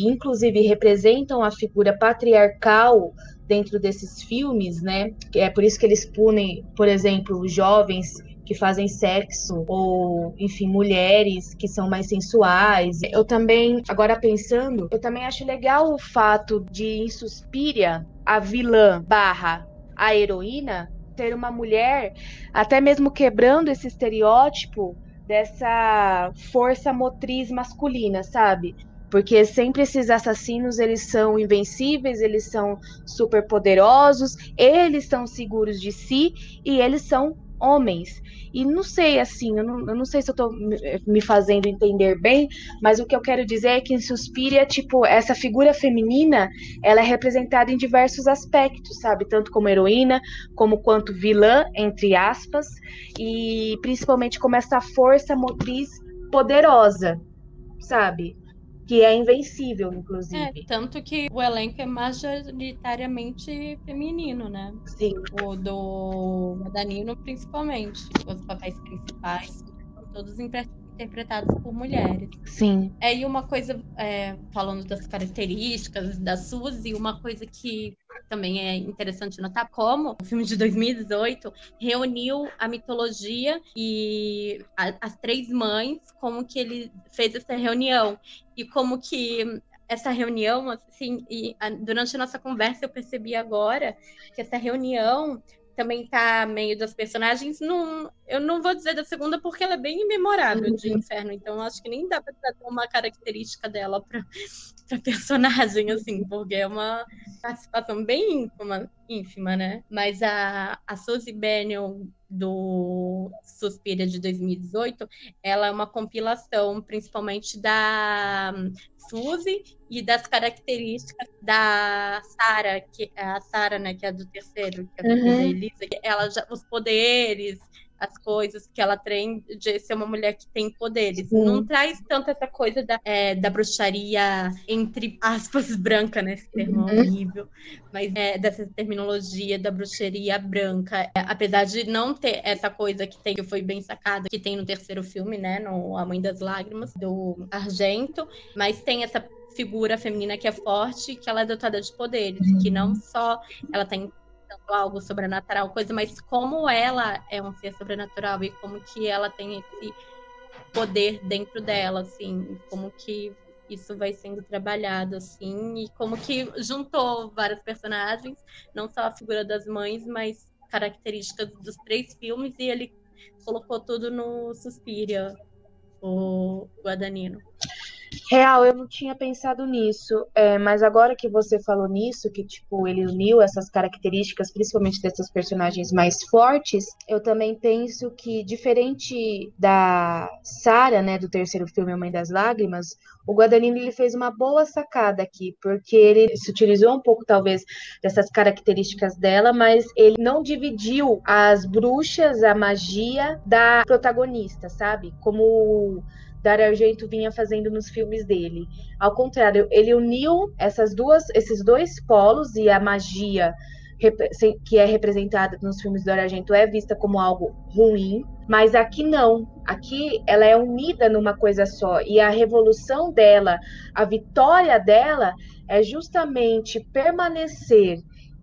inclusive representam a figura patriarcal dentro desses filmes, né? É por isso que eles punem, por exemplo, jovens que fazem sexo ou, enfim, mulheres que são mais sensuais. Eu também, agora pensando, eu também acho legal o fato de em Suspiria a vilã barra a heroína ter uma mulher, até mesmo quebrando esse estereótipo dessa força motriz masculina, sabe? Porque sempre esses assassinos, eles são invencíveis, eles são super poderosos, eles são seguros de si e eles são homens. E não sei, assim, eu não, eu não sei se eu tô me fazendo entender bem, mas o que eu quero dizer é que em Suspiria, tipo, essa figura feminina, ela é representada em diversos aspectos, sabe? Tanto como heroína, como quanto vilã, entre aspas, e principalmente como essa força motriz poderosa, sabe? Que é invencível, inclusive. É, tanto que o elenco é majoritariamente feminino, né? Sim. O do Danilo, principalmente. Os papéis principais são todos interpretados por mulheres. Sim. É, e uma coisa, é, falando das características da Suzy, uma coisa que também é interessante notar como o filme de 2018 reuniu a mitologia e a, as três mães, como que ele fez essa reunião. E como que essa reunião, assim, e a, durante a nossa conversa eu percebi agora que essa reunião também tá meio das personagens. Não, eu não vou dizer da segunda porque ela é bem imemorável de uhum. Inferno, então acho que nem dá para trazer uma característica dela para [LAUGHS] personagem, assim, porque é uma participação bem ínfima, ínfima né? Mas a, a Suzy Bennion do Suspira de 2018, ela é uma compilação principalmente da Suzy e das características da Sara, que é a Sara, né, que é do terceiro, que é uhum. da Elisa, ela já, os poderes, as coisas que ela tem de ser uma mulher que tem poderes. Sim. Não traz tanto essa coisa da, é, da bruxaria, entre aspas, [LAUGHS] branca, né? Esse termo uhum. horrível. Mas é, dessa terminologia da bruxaria branca. É, apesar de não ter essa coisa que tem, que foi bem sacada, que tem no terceiro filme, né? No A Mãe das Lágrimas, do Argento. Mas tem essa figura feminina que é forte, que ela é dotada de poderes, que não só ela tem algo sobrenatural, coisa, mas como ela é um ser sobrenatural e como que ela tem esse poder dentro dela, assim, como que isso vai sendo trabalhado, assim, e como que juntou vários personagens, não só a figura das mães, mas características dos três filmes, e ele colocou tudo no Suspiria, o Guadagnino. Real, eu não tinha pensado nisso, é, mas agora que você falou nisso, que tipo ele uniu essas características, principalmente dessas personagens mais fortes, eu também penso que diferente da Sara, né, do terceiro filme A Mãe das Lágrimas, o Guadagnino ele fez uma boa sacada aqui, porque ele se utilizou um pouco talvez dessas características dela, mas ele não dividiu as bruxas, a magia da protagonista, sabe? Como Dario Argento vinha fazendo nos filmes dele. Ao contrário, ele uniu essas duas, esses dois polos e a magia que é representada nos filmes do Dario Argento é vista como algo ruim, mas aqui não. Aqui ela é unida numa coisa só e a revolução dela, a vitória dela é justamente permanecer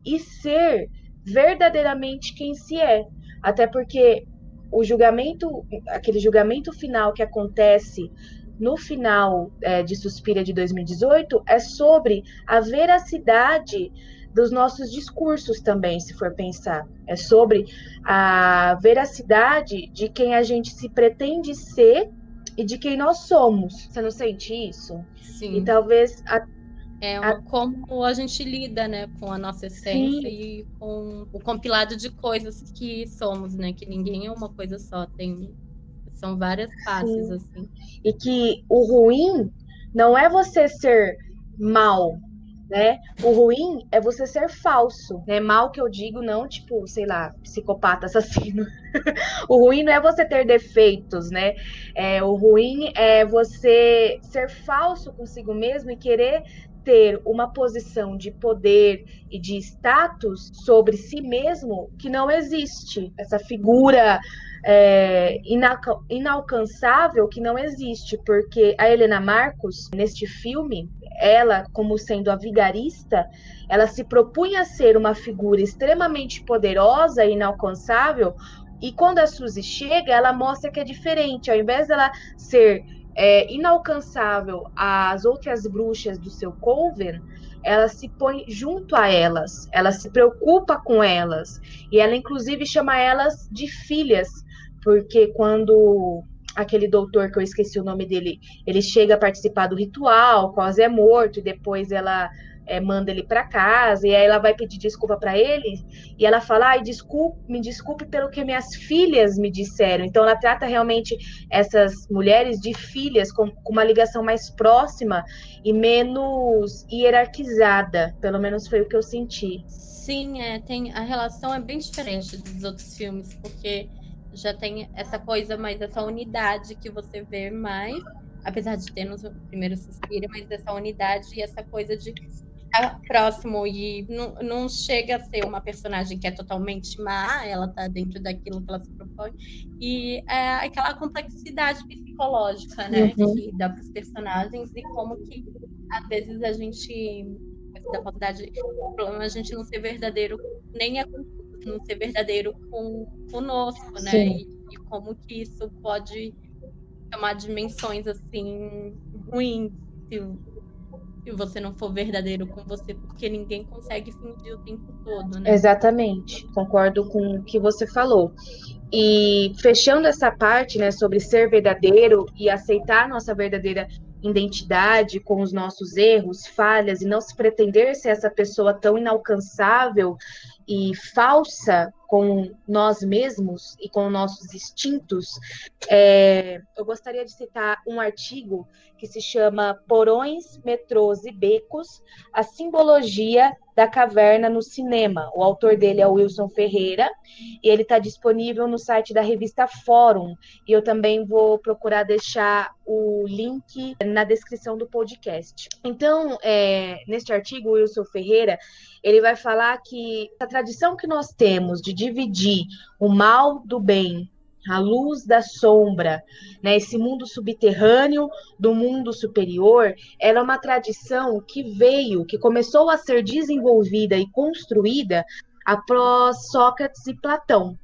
e ser verdadeiramente quem se é. Até porque o julgamento, aquele julgamento final que acontece no final é, de Suspira de 2018 é sobre a veracidade dos nossos discursos também, se for pensar. É sobre a veracidade de quem a gente se pretende ser e de quem nós somos. Você não sente isso? Sim. E talvez a, é a... como a gente lida, né, com a nossa essência Sim. e com o compilado de coisas que somos, né, que ninguém é uma coisa só, tem são várias faces Sim. assim. E que o ruim não é você ser mal, né? O ruim é você ser falso, né? Mal que eu digo não, tipo, sei lá, psicopata, assassino. [LAUGHS] o ruim não é você ter defeitos, né? É, o ruim é você ser falso consigo mesmo e querer ter uma posição de poder e de status sobre si mesmo que não existe. Essa figura é, inalcançável que não existe, porque a Helena Marcos, neste filme, ela, como sendo a vigarista, ela se propunha ser uma figura extremamente poderosa e inalcançável, e quando a Suzy chega, ela mostra que é diferente. Ao invés dela ser é, inalcançável às outras bruxas do seu coven, ela se põe junto a elas, ela se preocupa com elas, e ela inclusive chama elas de filhas, porque quando aquele doutor que eu esqueci o nome dele, ele chega a participar do ritual, quase é morto, e depois ela é, manda ele para casa, e aí ela vai pedir desculpa para ele, e ela fala, ai, desculpe, me desculpe pelo que minhas filhas me disseram. Então ela trata realmente essas mulheres de filhas com, com uma ligação mais próxima e menos hierarquizada, pelo menos foi o que eu senti. Sim, é, tem, a relação é bem diferente dos outros filmes, porque já tem essa coisa mais, essa unidade que você vê mais, apesar de ter no primeiro suspiro, mas essa unidade e essa coisa de tá próximo e não, não chega a ser uma personagem que é totalmente má, ela tá dentro daquilo que ela se propõe, e é aquela complexidade psicológica, né, uhum. que dá para os personagens e como que às vezes a gente da faculdade, o problema é a gente não ser verdadeiro, nem é não ser verdadeiro com conosco, né? E, e, como que isso pode tomar dimensões assim ruins se, se você não for verdadeiro com você, porque ninguém consegue fingir o tempo todo, né? Exatamente, concordo com o que você falou. E fechando essa parte, né, sobre ser verdadeiro e aceitar nossa verdadeira identidade com os nossos erros, falhas e não se pretender ser essa pessoa tão inalcançável e falsa com nós mesmos e com nossos instintos, é, eu gostaria de citar um artigo que se chama Porões, Metrôs e Becos, a simbologia da caverna no cinema. O autor dele é o Wilson Ferreira e ele está disponível no site da revista Fórum. E eu também vou procurar deixar o link na descrição do podcast. Então, é, neste artigo, o Wilson Ferreira ele vai falar que a tradição que nós temos de dividir o mal do bem, a luz da sombra, né, esse mundo subterrâneo do mundo superior, ela é uma tradição que veio, que começou a ser desenvolvida e construída após Sócrates e Platão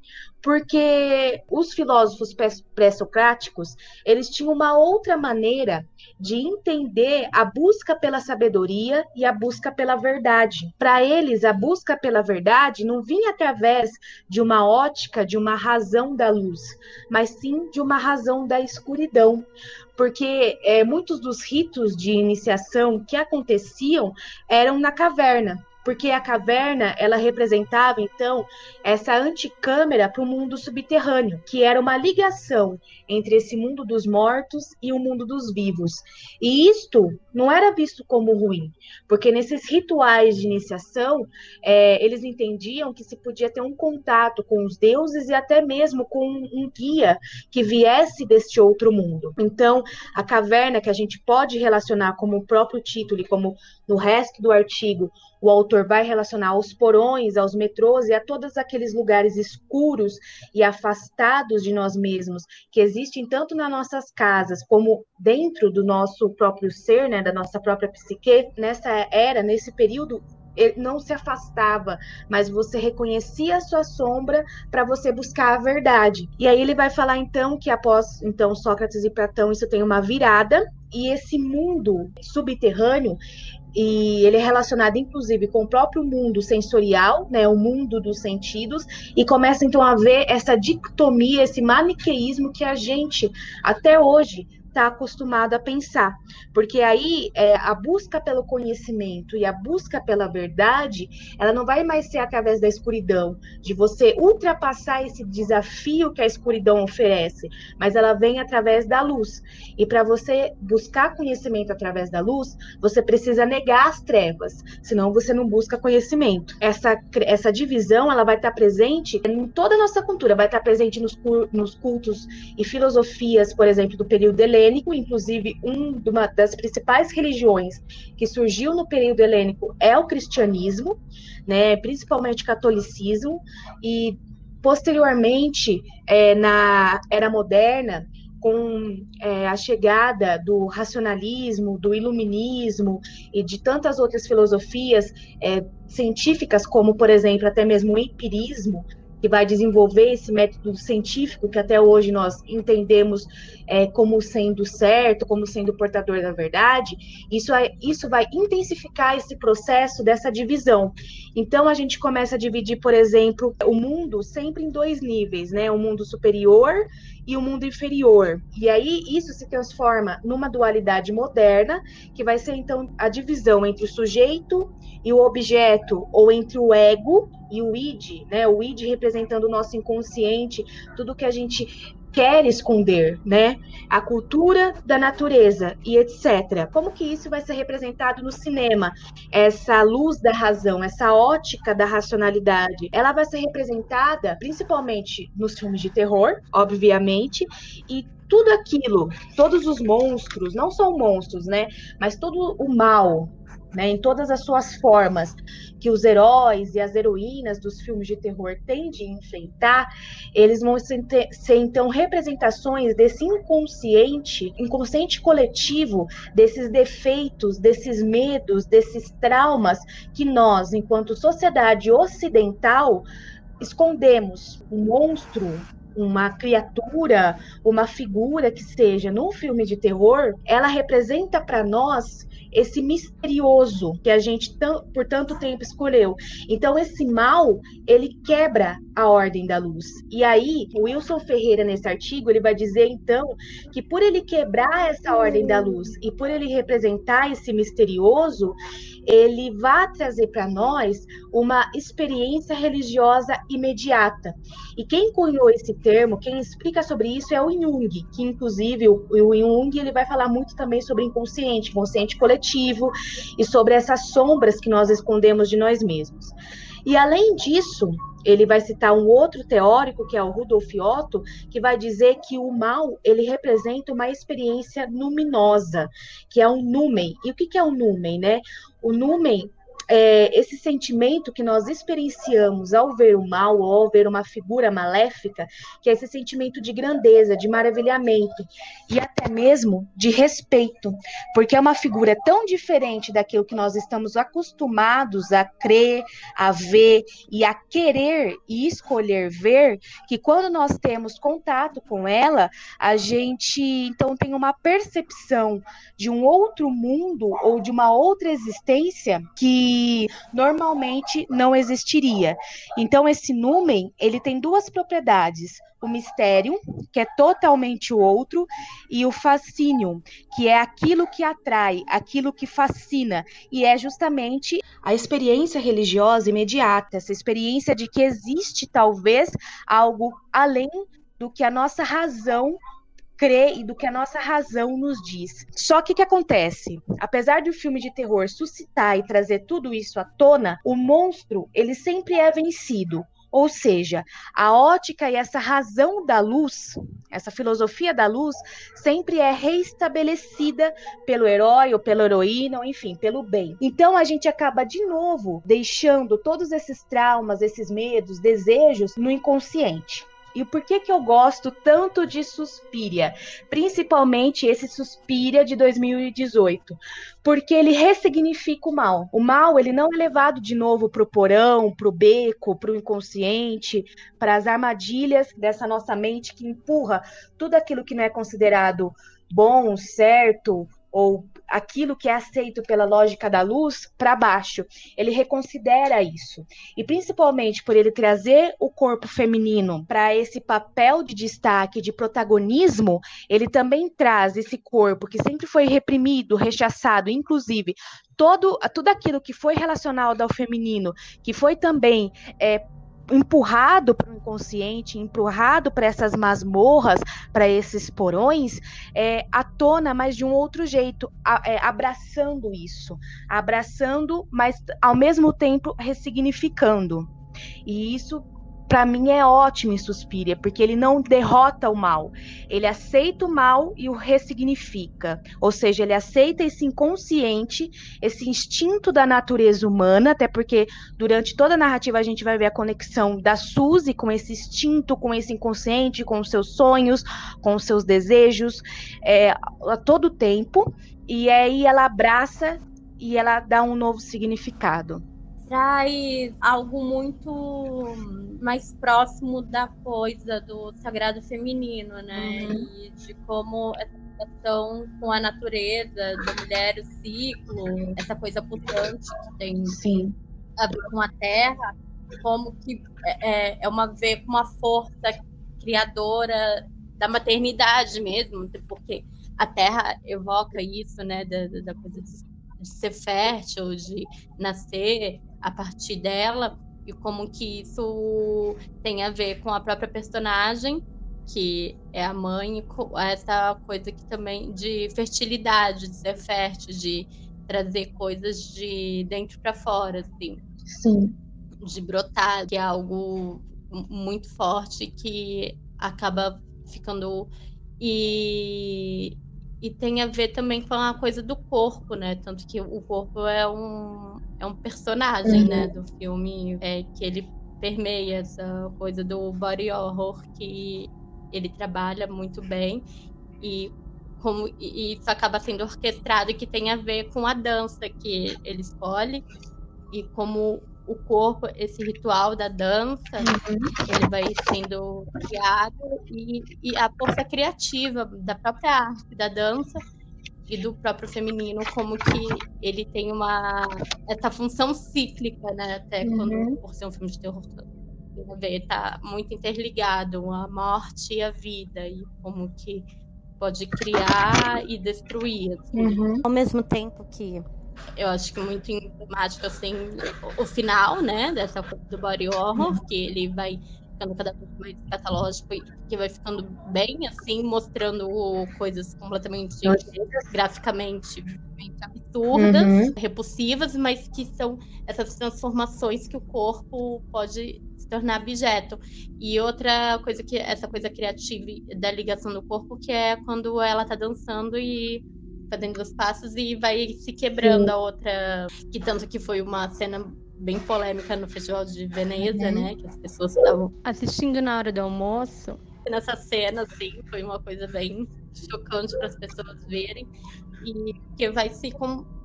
porque os filósofos pré-socráticos, eles tinham uma outra maneira de entender a busca pela sabedoria e a busca pela verdade. Para eles, a busca pela verdade não vinha através de uma ótica, de uma razão da luz, mas sim de uma razão da escuridão. Porque é, muitos dos ritos de iniciação que aconteciam eram na caverna porque a caverna ela representava então essa anticâmara para o mundo subterrâneo, que era uma ligação entre esse mundo dos mortos e o mundo dos vivos. E isto não era visto como ruim, porque nesses rituais de iniciação é, eles entendiam que se podia ter um contato com os deuses e até mesmo com um guia que viesse deste outro mundo. Então, a caverna que a gente pode relacionar como o próprio título e como no resto do artigo o autor vai relacionar aos porões, aos metrôs e a todos aqueles lugares escuros e afastados de nós mesmos, que existem tanto nas nossas casas como dentro do nosso próprio ser, né, da nossa própria psique. Nessa era, nesse período, ele não se afastava, mas você reconhecia a sua sombra para você buscar a verdade. E aí ele vai falar então que após então Sócrates e Platão isso tem uma virada e esse mundo subterrâneo e ele é relacionado inclusive com o próprio mundo sensorial, né, o mundo dos sentidos, e começa então a ver essa dicotomia, esse maniqueísmo que a gente até hoje está acostumado a pensar. Porque aí é, a busca pelo conhecimento e a busca pela verdade, ela não vai mais ser através da escuridão, de você ultrapassar esse desafio que a escuridão oferece, mas ela vem através da luz. E para você buscar conhecimento através da luz, você precisa negar as trevas, senão você não busca conhecimento. Essa, essa divisão ela vai estar presente em toda a nossa cultura, vai estar presente nos, nos cultos e filosofias, por exemplo, do período helênico helênico, inclusive uma das principais religiões que surgiu no período helênico é o cristianismo, né, principalmente catolicismo, e posteriormente, é, na era moderna, com é, a chegada do racionalismo, do iluminismo e de tantas outras filosofias é, científicas, como, por exemplo, até mesmo o empirismo, que vai desenvolver esse método científico que até hoje nós entendemos é, como sendo certo, como sendo portador da verdade, isso, é, isso vai intensificar esse processo dessa divisão. Então a gente começa a dividir, por exemplo, o mundo sempre em dois níveis, né? O mundo superior e o mundo inferior. E aí isso se transforma numa dualidade moderna, que vai ser então a divisão entre o sujeito e o objeto, ou entre o ego e o id, né? O id representando o nosso inconsciente, tudo que a gente quer esconder, né? A cultura da natureza e etc. Como que isso vai ser representado no cinema? Essa luz da razão, essa ótica da racionalidade, ela vai ser representada principalmente nos filmes de terror, obviamente, e tudo aquilo, todos os monstros, não são monstros, né? Mas todo o mal, né, em todas as suas formas que os heróis e as heroínas dos filmes de terror têm de enfrentar, eles vão ser, então representações desse inconsciente, inconsciente coletivo, desses defeitos, desses medos, desses traumas que nós, enquanto sociedade ocidental, escondemos. Um monstro, uma criatura, uma figura que seja num filme de terror, ela representa para nós esse misterioso que a gente por tanto tempo escolheu. Então esse mal, ele quebra a ordem da luz. E aí, o Wilson Ferreira nesse artigo, ele vai dizer então que por ele quebrar essa ordem da luz e por ele representar esse misterioso, ele vai trazer para nós uma experiência religiosa imediata. E quem cunhou esse termo, quem explica sobre isso é o Jung, que inclusive o, Jung ele vai falar muito também sobre inconsciente, inconsciente coletivo e sobre essas sombras que nós escondemos de nós mesmos. E além disso, ele vai citar um outro teórico, que é o Rudolf Otto, que vai dizer que o mal, ele representa uma experiência luminosa, que é um numen. E o que, é um numen, né? O numen é, esse sentimento que nós experienciamos ao ver o mal ou ao ver uma figura maléfica, que é esse sentimento de grandeza, de maravilhamento e até mesmo de respeito, porque é uma figura tão diferente daquilo que nós estamos acostumados a crer, a ver e a querer e escolher ver, que quando nós temos contato com ela, a gente então tem uma percepção de um outro mundo ou de uma outra existência que normalmente não existiria. Então esse numen, ele tem duas propriedades: o mistério, que é totalmente outro, e o fascínio, que é aquilo que atrai, aquilo que fascina, e é justamente a experiência religiosa imediata, essa experiência de que existe talvez algo além do que a nossa razão crê e do que a nossa razão nos diz. Só que o que acontece? Apesar de o filme de terror suscitar e trazer tudo isso à tona, o monstro, ele sempre é vencido. Ou seja, a ótica e essa razão da luz, essa filosofia da luz, sempre é reestabelecida pelo herói ou pela heroína, ou enfim, pelo bem. Então a gente acaba de novo deixando todos esses traumas, esses medos, desejos no inconsciente. E por que que eu gosto tanto de Suspiria? Principalmente esse Suspiria de 2018. Porque ele ressignifica o mal. O mal, ele não é levado de novo pro porão, pro beco, pro inconsciente, para as armadilhas dessa nossa mente que empurra tudo aquilo que não é considerado bom, certo, ou aquilo que é aceito pela lógica da luz para baixo. Ele reconsidera isso. E principalmente por ele trazer o corpo feminino para esse papel de destaque, de protagonismo, ele também traz esse corpo que sempre foi reprimido, rechaçado, inclusive todo, tudo aquilo que foi relacionado ao feminino, que foi também é, empurrado para o inconsciente, empurrado para essas masmorras, para esses porões, é, à tona, mas de um outro jeito, a, é, abraçando isso, abraçando, mas ao mesmo tempo ressignificando. E isso para mim é ótimo em Suspiria, porque ele não derrota o mal. Ele aceita o mal e o ressignifica. Ou seja, ele aceita esse inconsciente, esse instinto da natureza humana, até porque durante toda a narrativa a gente vai ver a conexão da Suzy com esse instinto, com esse inconsciente, com os seus sonhos, com os seus desejos, é, a todo tempo. E aí ela abraça e ela dá um novo significado. Traz algo muito mais próximo da coisa do sagrado feminino, né? Uhum. E de como essa relação com a natureza, da mulher, o ciclo, essa coisa pulsante que tem Sim. a ver com a terra, como que é, é, é uma ver com uma força criadora da maternidade mesmo, porque a terra evoca isso, né, da, da coisa de, de ser fértil, de nascer a partir dela, e como que isso tem a ver com a própria personagem, que é a mãe, essa coisa que também de fertilidade, de ser fértil, de trazer coisas de dentro para fora, assim. Sim. De brotar, que é algo muito forte que acaba ficando e e tem a ver também com a coisa do corpo, né? Tanto que o corpo é um, é um personagem, né, uhum. né, do filme, é, que ele permeia essa coisa do body horror que ele trabalha muito bem e como e isso acaba sendo orquestrado que tem a ver com a dança que ele escolhe e como o corpo, esse ritual da dança, uhum. ele vai sendo criado e, e, a força criativa da própria arte da dança e do próprio feminino, como que ele tem uma essa função cíclica, né? Até uhum. quando por ser um filme de terror tá muito interligado a morte e a vida e como que pode criar e destruir. Assim. Uhum. Ao mesmo tempo que eu acho que muito emblemático, assim, o, final, né, dessa coisa do body horror, que ele vai ficando cada vez mais catalógico e que vai ficando bem, assim, mostrando coisas completamente graficamente absurdas, uhum. repulsivas, mas que são essas transformações que o corpo pode se tornar objeto. E outra coisa que essa coisa criativa da ligação do corpo, que é quando ela tá dançando e fazendo os passos e vai se quebrando Sim. a outra, que tanto que foi uma cena bem polêmica no Festival de Veneza, uhum. né? Que as pessoas estavam assistindo na hora do almoço. Nessa cena, assim, foi uma coisa bem chocante para as pessoas verem. E que vai se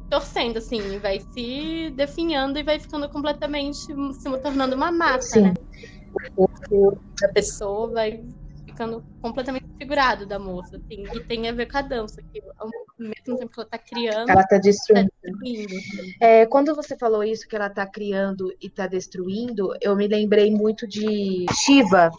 torcendo, assim, vai se definhando e vai ficando completamente se tornando uma massa, Sim. né? O corpo da pessoa vai ficando completamente figurado da moça, assim, e tem a ver com a dança, que mesmo tempo que ela tá criando, ela tá destruindo. Tá destruindo. É, quando você falou isso, que ela tá criando e tá destruindo, eu me lembrei muito de Shiva,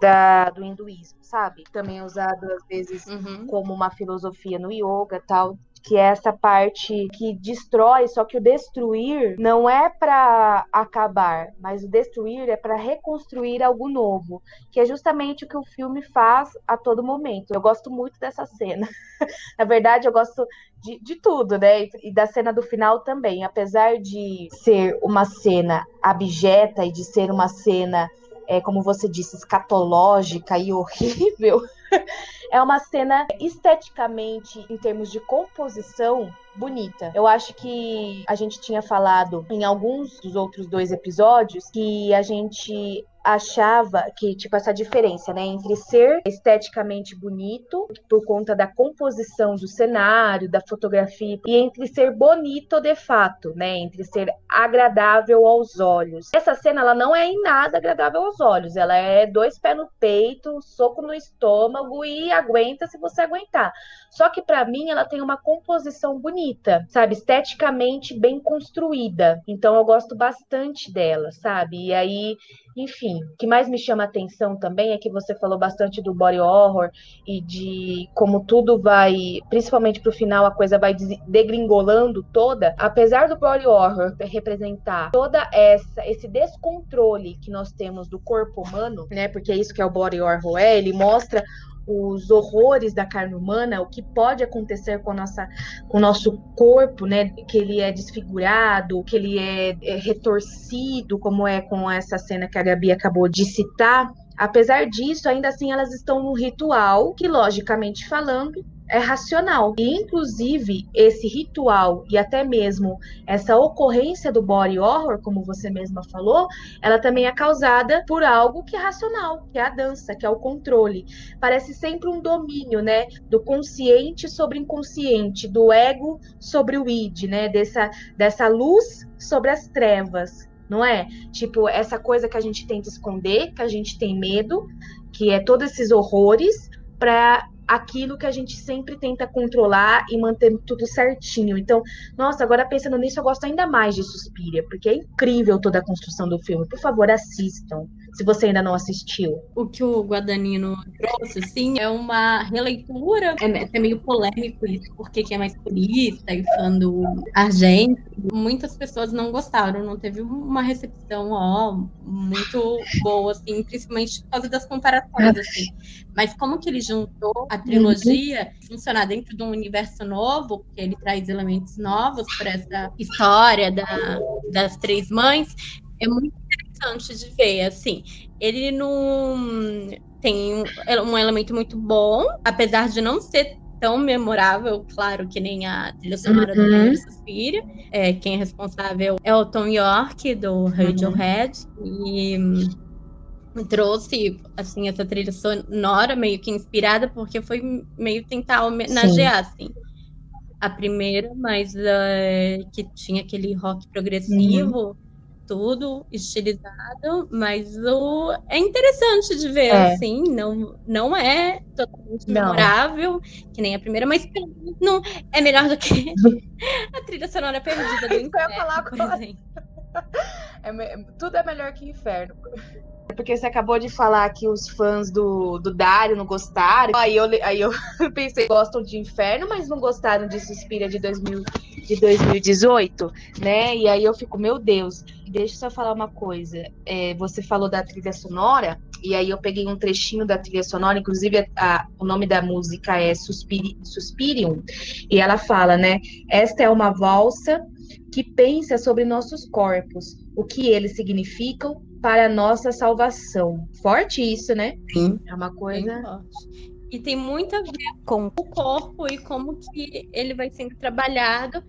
da, do hinduísmo, sabe? Também é usado às vezes uhum. como uma filosofia no yoga tal que é essa parte que destrói, só que o destruir não é para acabar, mas o destruir é para reconstruir algo novo, que é justamente o que o filme faz a todo momento. Eu gosto muito dessa cena. [LAUGHS] Na verdade, eu gosto de, de tudo, né? E da cena do final também. Apesar de ser uma cena abjeta e de ser uma cena é, como você disse, escatológica e horrível, [LAUGHS] é uma cena esteticamente, em termos de composição, bonita. Eu acho que a gente tinha falado em alguns dos outros dois episódios que a gente achava que, tipo, essa diferença, né, entre ser esteticamente bonito, por conta da composição do cenário, da fotografia, e entre ser bonito de fato, né, entre ser agradável aos olhos. Essa cena, ela não é em nada agradável aos olhos, ela é dois pés no peito, soco no estômago e aguenta se você aguentar. Só que para mim, ela tem uma composição bonita, sabe, esteticamente bem construída. Então eu gosto bastante dela, sabe? E aí enfim, o que mais me chama atenção também é que você falou bastante do body horror e de como tudo vai, principalmente pro final, a coisa vai degringolando toda. Apesar do body horror representar toda essa esse descontrole que nós temos do corpo humano, né? Porque é isso que é o body horror é, ele mostra os horrores da carne humana, o que pode acontecer com, nossa, com o nosso corpo, né? Que ele é desfigurado, que ele é, é retorcido, como é com essa cena que a Gabi acabou de citar. Apesar disso, ainda assim elas estão no ritual, que logicamente falando, é racional. E, inclusive, esse ritual e até mesmo essa ocorrência do body horror, como você mesma falou, ela também é causada por algo que é racional, que é a dança, que é o controle. Parece sempre um domínio, né, do consciente sobre inconsciente, do ego sobre o id, né, dessa, dessa luz sobre as trevas. Não é? Tipo, essa coisa que a gente tenta esconder, que a gente tem medo, que é todos esses horrores, para aquilo que a gente sempre tenta controlar e manter tudo certinho. Então, nossa, agora pensando nisso, eu gosto ainda mais de Suspiria, porque é incrível toda a construção do filme. Por favor, assistam se você ainda não assistiu. O que o Guadagnino trouxe, sim, é uma releitura. É, é meio polêmico isso, porque quem é mais purista e fã do Argento, muitas pessoas não gostaram, não teve uma recepção ó, muito boa, assim, principalmente por causa das comparações, assim. Mas como que ele juntou a trilogia uhum. funcionar dentro de um universo novo, porque ele traz elementos novos para essa história da, das três mães, é muito interessante de ver, assim. Ele não tem um, um elemento muito bom, apesar de não ser tão memorável, claro, que nem a trilha sonora uhum. do primeiro Suspira. É, quem é responsável é o Tom York, do Radiohead. Uhum. E trouxe assim essa trilha sonora meio que inspirada porque foi meio tentar homenagear Sim. assim a primeira mas uh, que tinha aquele rock progressivo uhum tudo estilizado, mas o é interessante de ver, é. assim, não, não é totalmente não. memorável, que nem a primeira, mas não é melhor do que [LAUGHS] a trilha sonora perdida do [LAUGHS] inferno, falar por exemplo. É, tudo é melhor que inferno. Porque você acabou de falar que os fãs do, do Dario não gostaram. Aí eu, aí eu [LAUGHS] pensei, gostam de Inferno, mas não gostaram de Suspira de, 2000, de 2018, né? E aí eu fico, meu Deus, deixa eu só falar uma coisa. É, você falou da trilha sonora, e aí eu peguei um trechinho da trilha sonora, inclusive a, a, o nome da música é Suspiri, Suspirium, e ela fala, né? Esta é uma valsa que pensa sobre nossos corpos, o que eles significam para a nossa salvação. Forte isso, né? Sim. É uma coisa. E tem muito a ver com o corpo e como que ele vai sendo trabalhado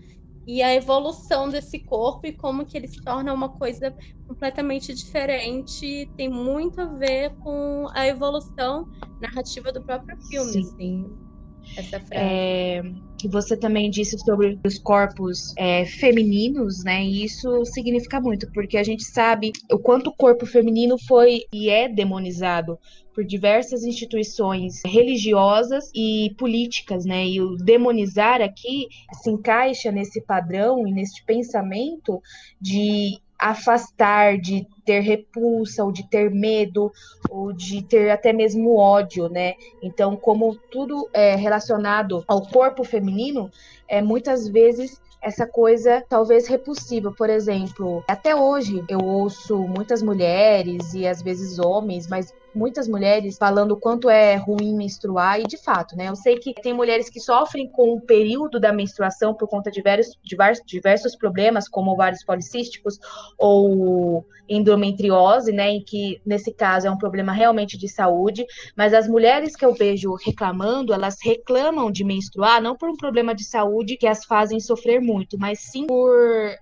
e a evolução desse corpo e como que ele se torna uma coisa completamente diferente tem muito a ver com a evolução narrativa do próprio filme, Sim. assim essa frase. É, você também disse sobre os corpos é, femininos, né? E isso significa muito, porque a gente sabe o quanto o corpo feminino foi e é demonizado por diversas instituições religiosas e políticas, né? E o demonizar aqui se encaixa nesse padrão e nesse pensamento de afastar, de ter repulsa, ou de ter medo, ou de ter até mesmo ódio, né? Então, como tudo é relacionado ao corpo feminino, é muitas vezes essa coisa talvez repulsiva. Por exemplo, até hoje eu ouço muitas mulheres e às vezes homens, mas muitas mulheres falando o quanto é ruim menstruar, e de fato, né? Eu sei que tem mulheres que sofrem com o período da menstruação por conta de diversos, diversos, diversos problemas, como ovários policísticos ou endometriose, né? Em que, nesse caso, é um problema realmente de saúde. Mas as mulheres que eu vejo reclamando, elas reclamam de menstruar não por um problema de saúde que as fazem sofrer muito, mas sim por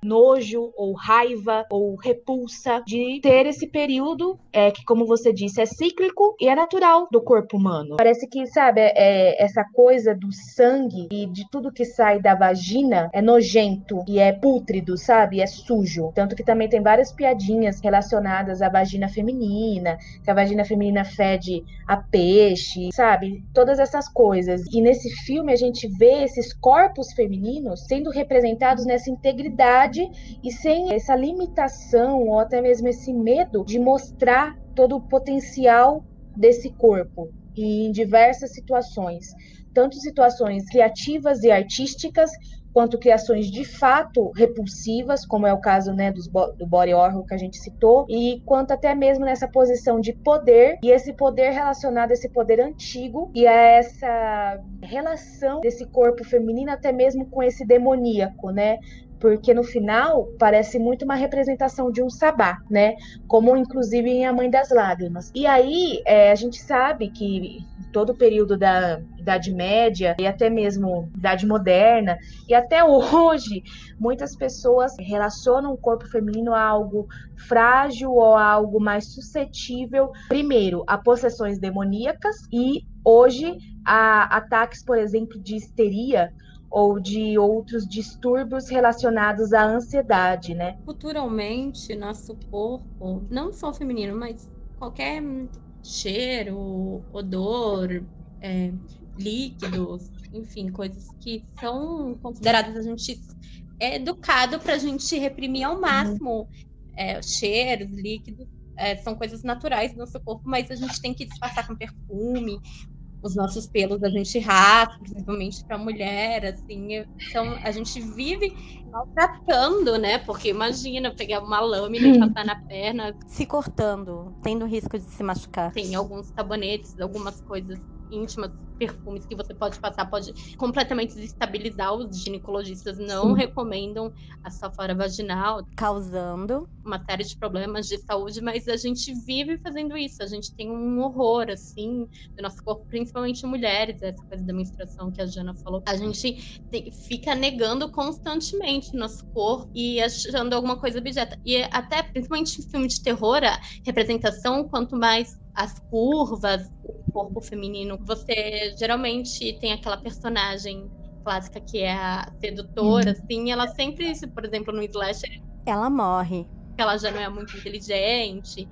nojo ou raiva ou repulsa de ter esse período, é, que, como você disse, é cíclico e é natural do corpo humano. Parece que, sabe, é, essa coisa do sangue e de tudo que sai da vagina é nojento e é pútrido, sabe? É sujo. Tanto que também tem várias piadinhas relacionadas à vagina feminina, que a vagina feminina fede a peixe, sabe? Todas essas coisas. E nesse filme a gente vê esses corpos femininos sendo representados nessa integridade e sem essa limitação ou até mesmo esse medo de mostrar todo o potencial desse corpo e em diversas situações, tanto situações criativas e artísticas, quanto criações de fato repulsivas, como é o caso né, dos, do body horror que a gente citou, e quanto até mesmo nessa posição de poder, e esse poder relacionado a esse poder antigo e a essa relação desse corpo feminino até mesmo com esse demoníaco, né? Porque no final parece muito uma representação de um sabá, né? Como inclusive em A Mãe das Lágrimas. E aí é, a gente sabe que todo o período da Idade Média e até mesmo Idade Moderna e até hoje muitas pessoas relacionam o corpo feminino a algo frágil ou a algo mais suscetível, primeiro, a possessões demoníacas e hoje a ataques, por exemplo, de histeria ou de outros distúrbios relacionados à ansiedade, né? Culturalmente, nosso corpo, não só feminino, mas qualquer cheiro, odor, é, líquidos, enfim, coisas que são consideradas a gente é educado para a gente reprimir ao máximo uhum. é, cheiros, líquidos. É, são coisas naturais do nosso corpo, mas a gente tem que disfarçar com perfume, os nossos pelos a gente raspa, principalmente para mulher, assim. Então a gente vive maltratando, né? Porque imagina pegar uma lâmina e passar na perna. Se cortando, tendo risco de se machucar. Tem alguns sabonetes, algumas coisas íntimas, perfumes que você pode passar, pode completamente desestabilizar. Os ginecologistas não Sim. recomendam a safora vaginal, causando uma série de problemas de saúde, mas a gente vive fazendo isso. A gente tem um horror, assim, do nosso corpo, principalmente mulheres, essa coisa da menstruação que a Jana falou. A gente tem, fica negando constantemente nosso corpo e achando alguma coisa objeto. E até, principalmente em filme de terror, a representação, quanto mais as curvas, o corpo feminino, você geralmente tem aquela personagem clássica que é a sedutora, uhum. assim, ela sempre, por exemplo, no slasher, ela morre. Ela já não é muito inteligente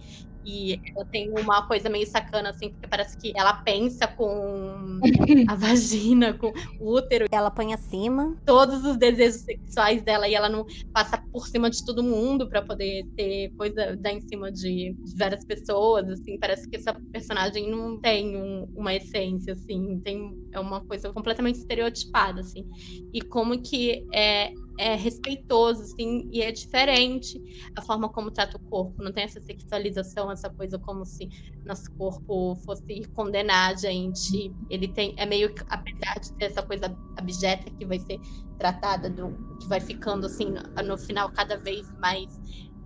e ela tem uma coisa meio sacana, assim, porque parece que ela pensa com a [LAUGHS] vagina, com o útero. Ela põe acima. Todos os desejos sexuais dela e ela não passa por cima de todo mundo para poder ter coisa dar em cima de, de, várias pessoas, assim. Parece que essa personagem não tem um, uma essência, assim. Tem, é uma coisa completamente estereotipada, assim. E como que é é respeitoso, assim, e é diferente a forma como trata o corpo. Não tem essa sexualização, essa coisa como se nosso corpo fosse condenar a gente. Ele tem, é meio que, apesar de ter essa coisa abjeta que vai ser tratada, do, que vai ficando, assim, no, no final cada vez mais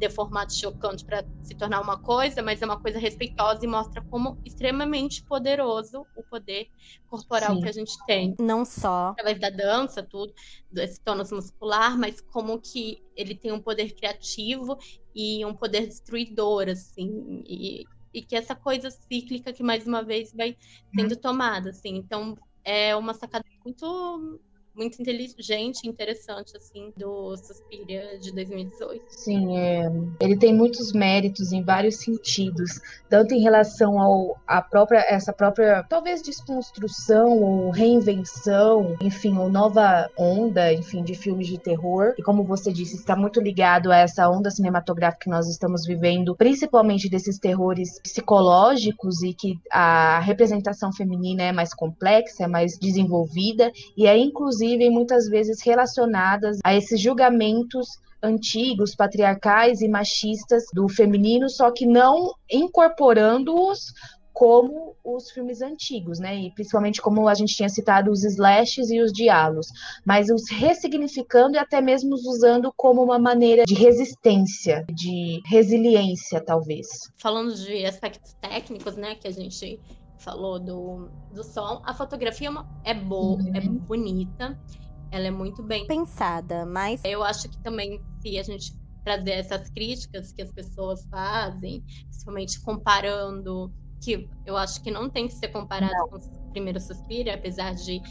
ter formato chocante para se tornar uma coisa, mas é uma coisa respeitosa e mostra como extremamente poderoso o poder corporal Sim. que a gente tem. Não só através da dança, tudo, desse tônus muscular, mas como que ele tem um poder criativo e um poder destruidor, assim, e, e que essa coisa cíclica que mais uma vez vai sendo tomada, assim. Então, é uma sacada muito muito inteligente, interessante, assim, do Suspiria de 2018. Sim, é, ele tem muitos méritos em vários sentidos, tanto em relação ao a própria essa própria talvez desconstrução ou reinvenção, enfim, ou nova onda, enfim, de filmes de terror. E como você disse, está muito ligado a essa onda cinematográfica que nós estamos vivendo, principalmente desses terrores psicológicos e que a representação feminina é mais complexa, é mais desenvolvida e é inclusive inclusive muitas vezes relacionadas a esses julgamentos antigos, patriarcais e machistas do feminino, só que não incorporando-os como os filmes antigos, né? E principalmente como a gente tinha citado os slashes e os diálogos, mas os ressignificando e até mesmo os usando como uma maneira de resistência, de resiliência, talvez. Falando de aspectos técnicos, né, que a gente falou do, do som. A fotografia é, é boa, é uhum. é bonita, ela é muito bem pensada, mas eu acho que também se a gente trazer essas críticas que as pessoas fazem, principalmente comparando, que eu acho que não tem que ser comparado não. com o primeiro suspiro, apesar de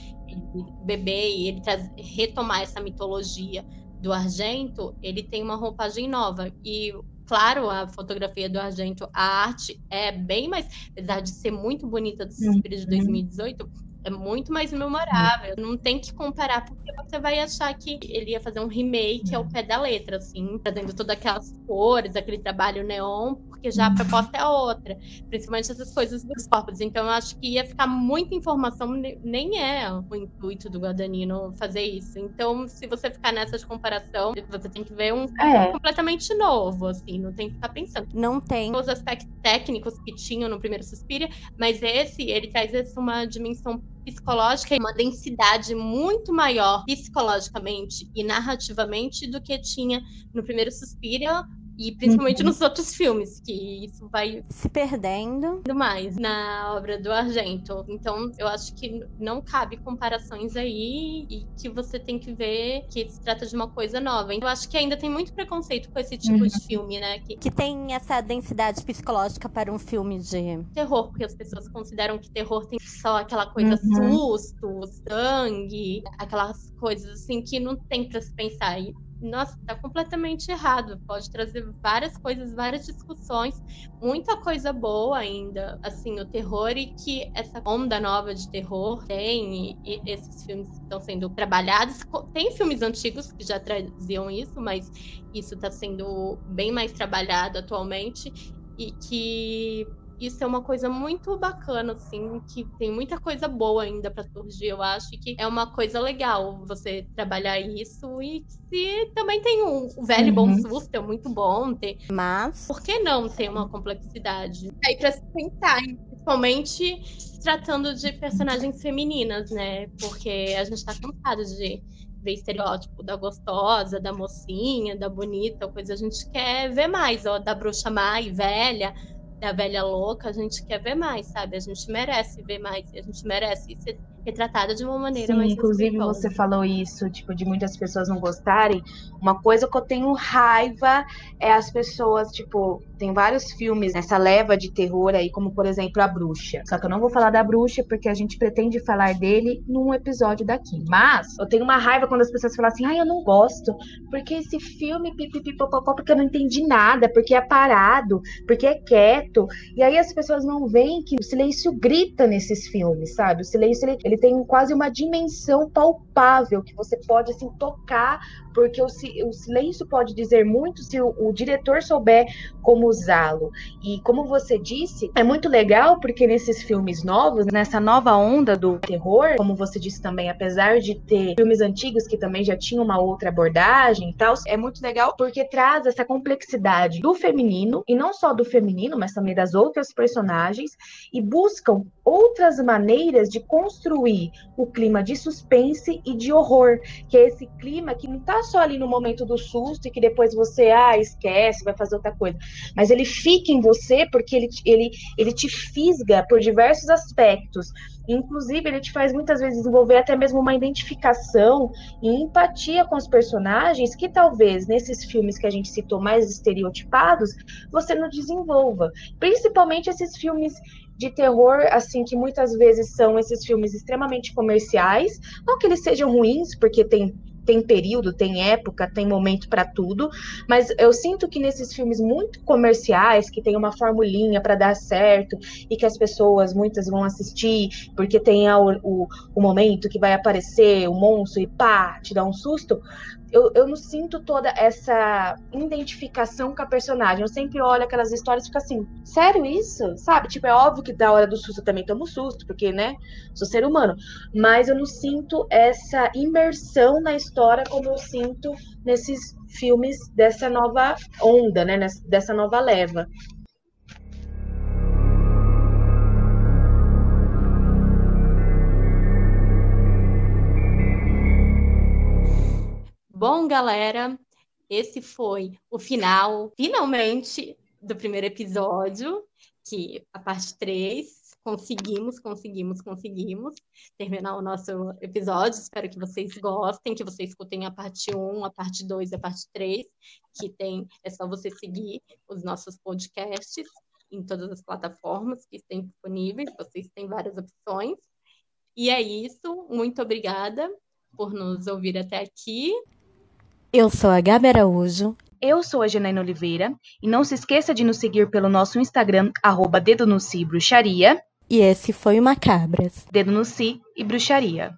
beber e ele retomar essa mitologia do Argento, ele tem uma roupagem nova. E claro, a fotografia do Argento, a arte é bem mais, apesar de ser muito bonita do Suspiro de 2018, uhum é muito mais memorável. Não tem que comparar, porque você vai achar que ele ia fazer um remake ao pé da letra, assim, trazendo todas aquelas cores, aquele trabalho neon, porque já a proposta é outra. Principalmente essas coisas dos corpos. Então, eu acho que ia ficar muita informação, nem é o intuito do Guadagnino fazer isso. Então, se você ficar nessa de comparação, você tem que ver um é. completamente novo, assim, não tem que ficar pensando. Não tem. Os aspectos técnicos que tinham no primeiro Suspiria, mas esse, ele traz essa uma dimensão psicológica e uma densidade muito maior psicologicamente e narrativamente do que tinha no primeiro Suspiria e principalmente uhum. nos outros filmes, que isso vai se perdendo mais na obra do Argento. Então, eu acho que não cabe comparações aí e que você tem que ver que se trata de uma coisa nova. Eu acho que ainda tem muito preconceito com esse tipo uhum. de filme, né? Que... que tem essa densidade psicológica para um filme de terror, porque as pessoas consideram que terror tem só aquela coisa uhum. susto, sangue, aquelas coisas assim que não tem para se pensar. E nossa, tá completamente errado. Pode trazer várias coisas, várias discussões, muita coisa boa ainda. Assim, o terror e que essa onda nova de terror tem, e, e esses filmes estão sendo trabalhados. Tem filmes antigos que já traziam isso, mas isso está sendo bem mais trabalhado atualmente e que isso é uma coisa muito bacana, assim, que tem muita coisa boa ainda para surgir, eu acho, que é uma coisa legal você trabalhar isso e se também tem um velho uhum. bom susto, é muito bom ter. Mas. Por que não ter uma complexidade? Aí, pra se pensar principalmente tratando de personagens femininas, né? Porque a gente tá cansado de ver estereótipo da gostosa, da mocinha, da bonita, coisa a gente quer ver mais, ó, da bruxa má e velha, da velha louca, a gente quer ver mais, sabe? A gente merece ver mais, a gente merece ser retratada de uma maneira Sim, mais inclusive você falou isso, tipo, de muitas pessoas não gostarem. Uma coisa que eu tenho raiva é as pessoas, tipo, tem vários filmes nessa leva de terror aí, como por exemplo A Bruxa. Só que eu não vou falar da Bruxa porque a gente pretende falar dele num episódio daqui. Mas eu tenho uma raiva quando as pessoas falam assim: "Ai, eu não gosto, porque esse filme pipipipopopó, porque eu não entendi nada, porque é parado, porque é quieto". E aí as pessoas não veem que o silêncio grita nesses filmes, sabe? O silêncio ele, ele tem quase uma dimensão palpável que você pode assim tocar, porque o, o silêncio pode dizer muito se o, o diretor souber como usá-lo. E como você disse, é muito legal porque nesses filmes novos, nessa nova onda do terror, como você disse também, apesar de ter filmes antigos que também já tinham uma outra abordagem e tal, é muito legal porque traz essa complexidade do feminino e não só do feminino, mas também das outras personagens e buscam outras maneiras de construir o clima de suspense e de horror, que é esse clima que não está só ali no momento do susto e que depois você ah, esquece, vai fazer outra coisa, mas ele fica em você porque ele, ele, ele te fisga por diversos aspectos. Inclusive, ele te faz muitas vezes desenvolver até mesmo uma identificação e empatia com os personagens que talvez nesses filmes que a gente citou mais estereotipados, você não desenvolva. Principalmente esses filmes de terror, assim, que muitas vezes são esses filmes extremamente comerciais. Não que eles sejam ruins, porque tem tem período, tem época, tem momento para tudo, mas eu sinto que nesses filmes muito comerciais, que tem uma formulinha para dar certo e que as pessoas muitas vão assistir porque tem o, o, momento que vai aparecer o monstro e pá, te dá um susto, eu, eu não sinto toda essa identificação com a personagem. Eu sempre olho aquelas histórias e fico assim, sério isso? Sabe? Tipo, é óbvio que da hora do susto eu também tomo susto, porque, né, sou ser humano. Mas eu não sinto essa imersão na história como eu sinto nesses filmes dessa nova onda, né, dessa nova leva. Bom, galera, esse foi o final, finalmente, do primeiro episódio, que a parte 3 conseguimos, conseguimos, conseguimos terminar o nosso episódio. Espero que vocês gostem, que vocês escutem a parte 1, a parte 2 e a parte 3, que tem, é só você seguir os nossos podcasts em todas as plataformas que estão disponíveis, vocês têm várias opções. E é isso, muito obrigada por nos ouvir até aqui. Eu sou a Gabi Araújo. Eu sou a Janaína Oliveira. E não se esqueça de nos seguir pelo nosso Instagram, arroba Dedo no Si Bruxaria. E esse foi o Macabras. Dedo no Si e Bruxaria.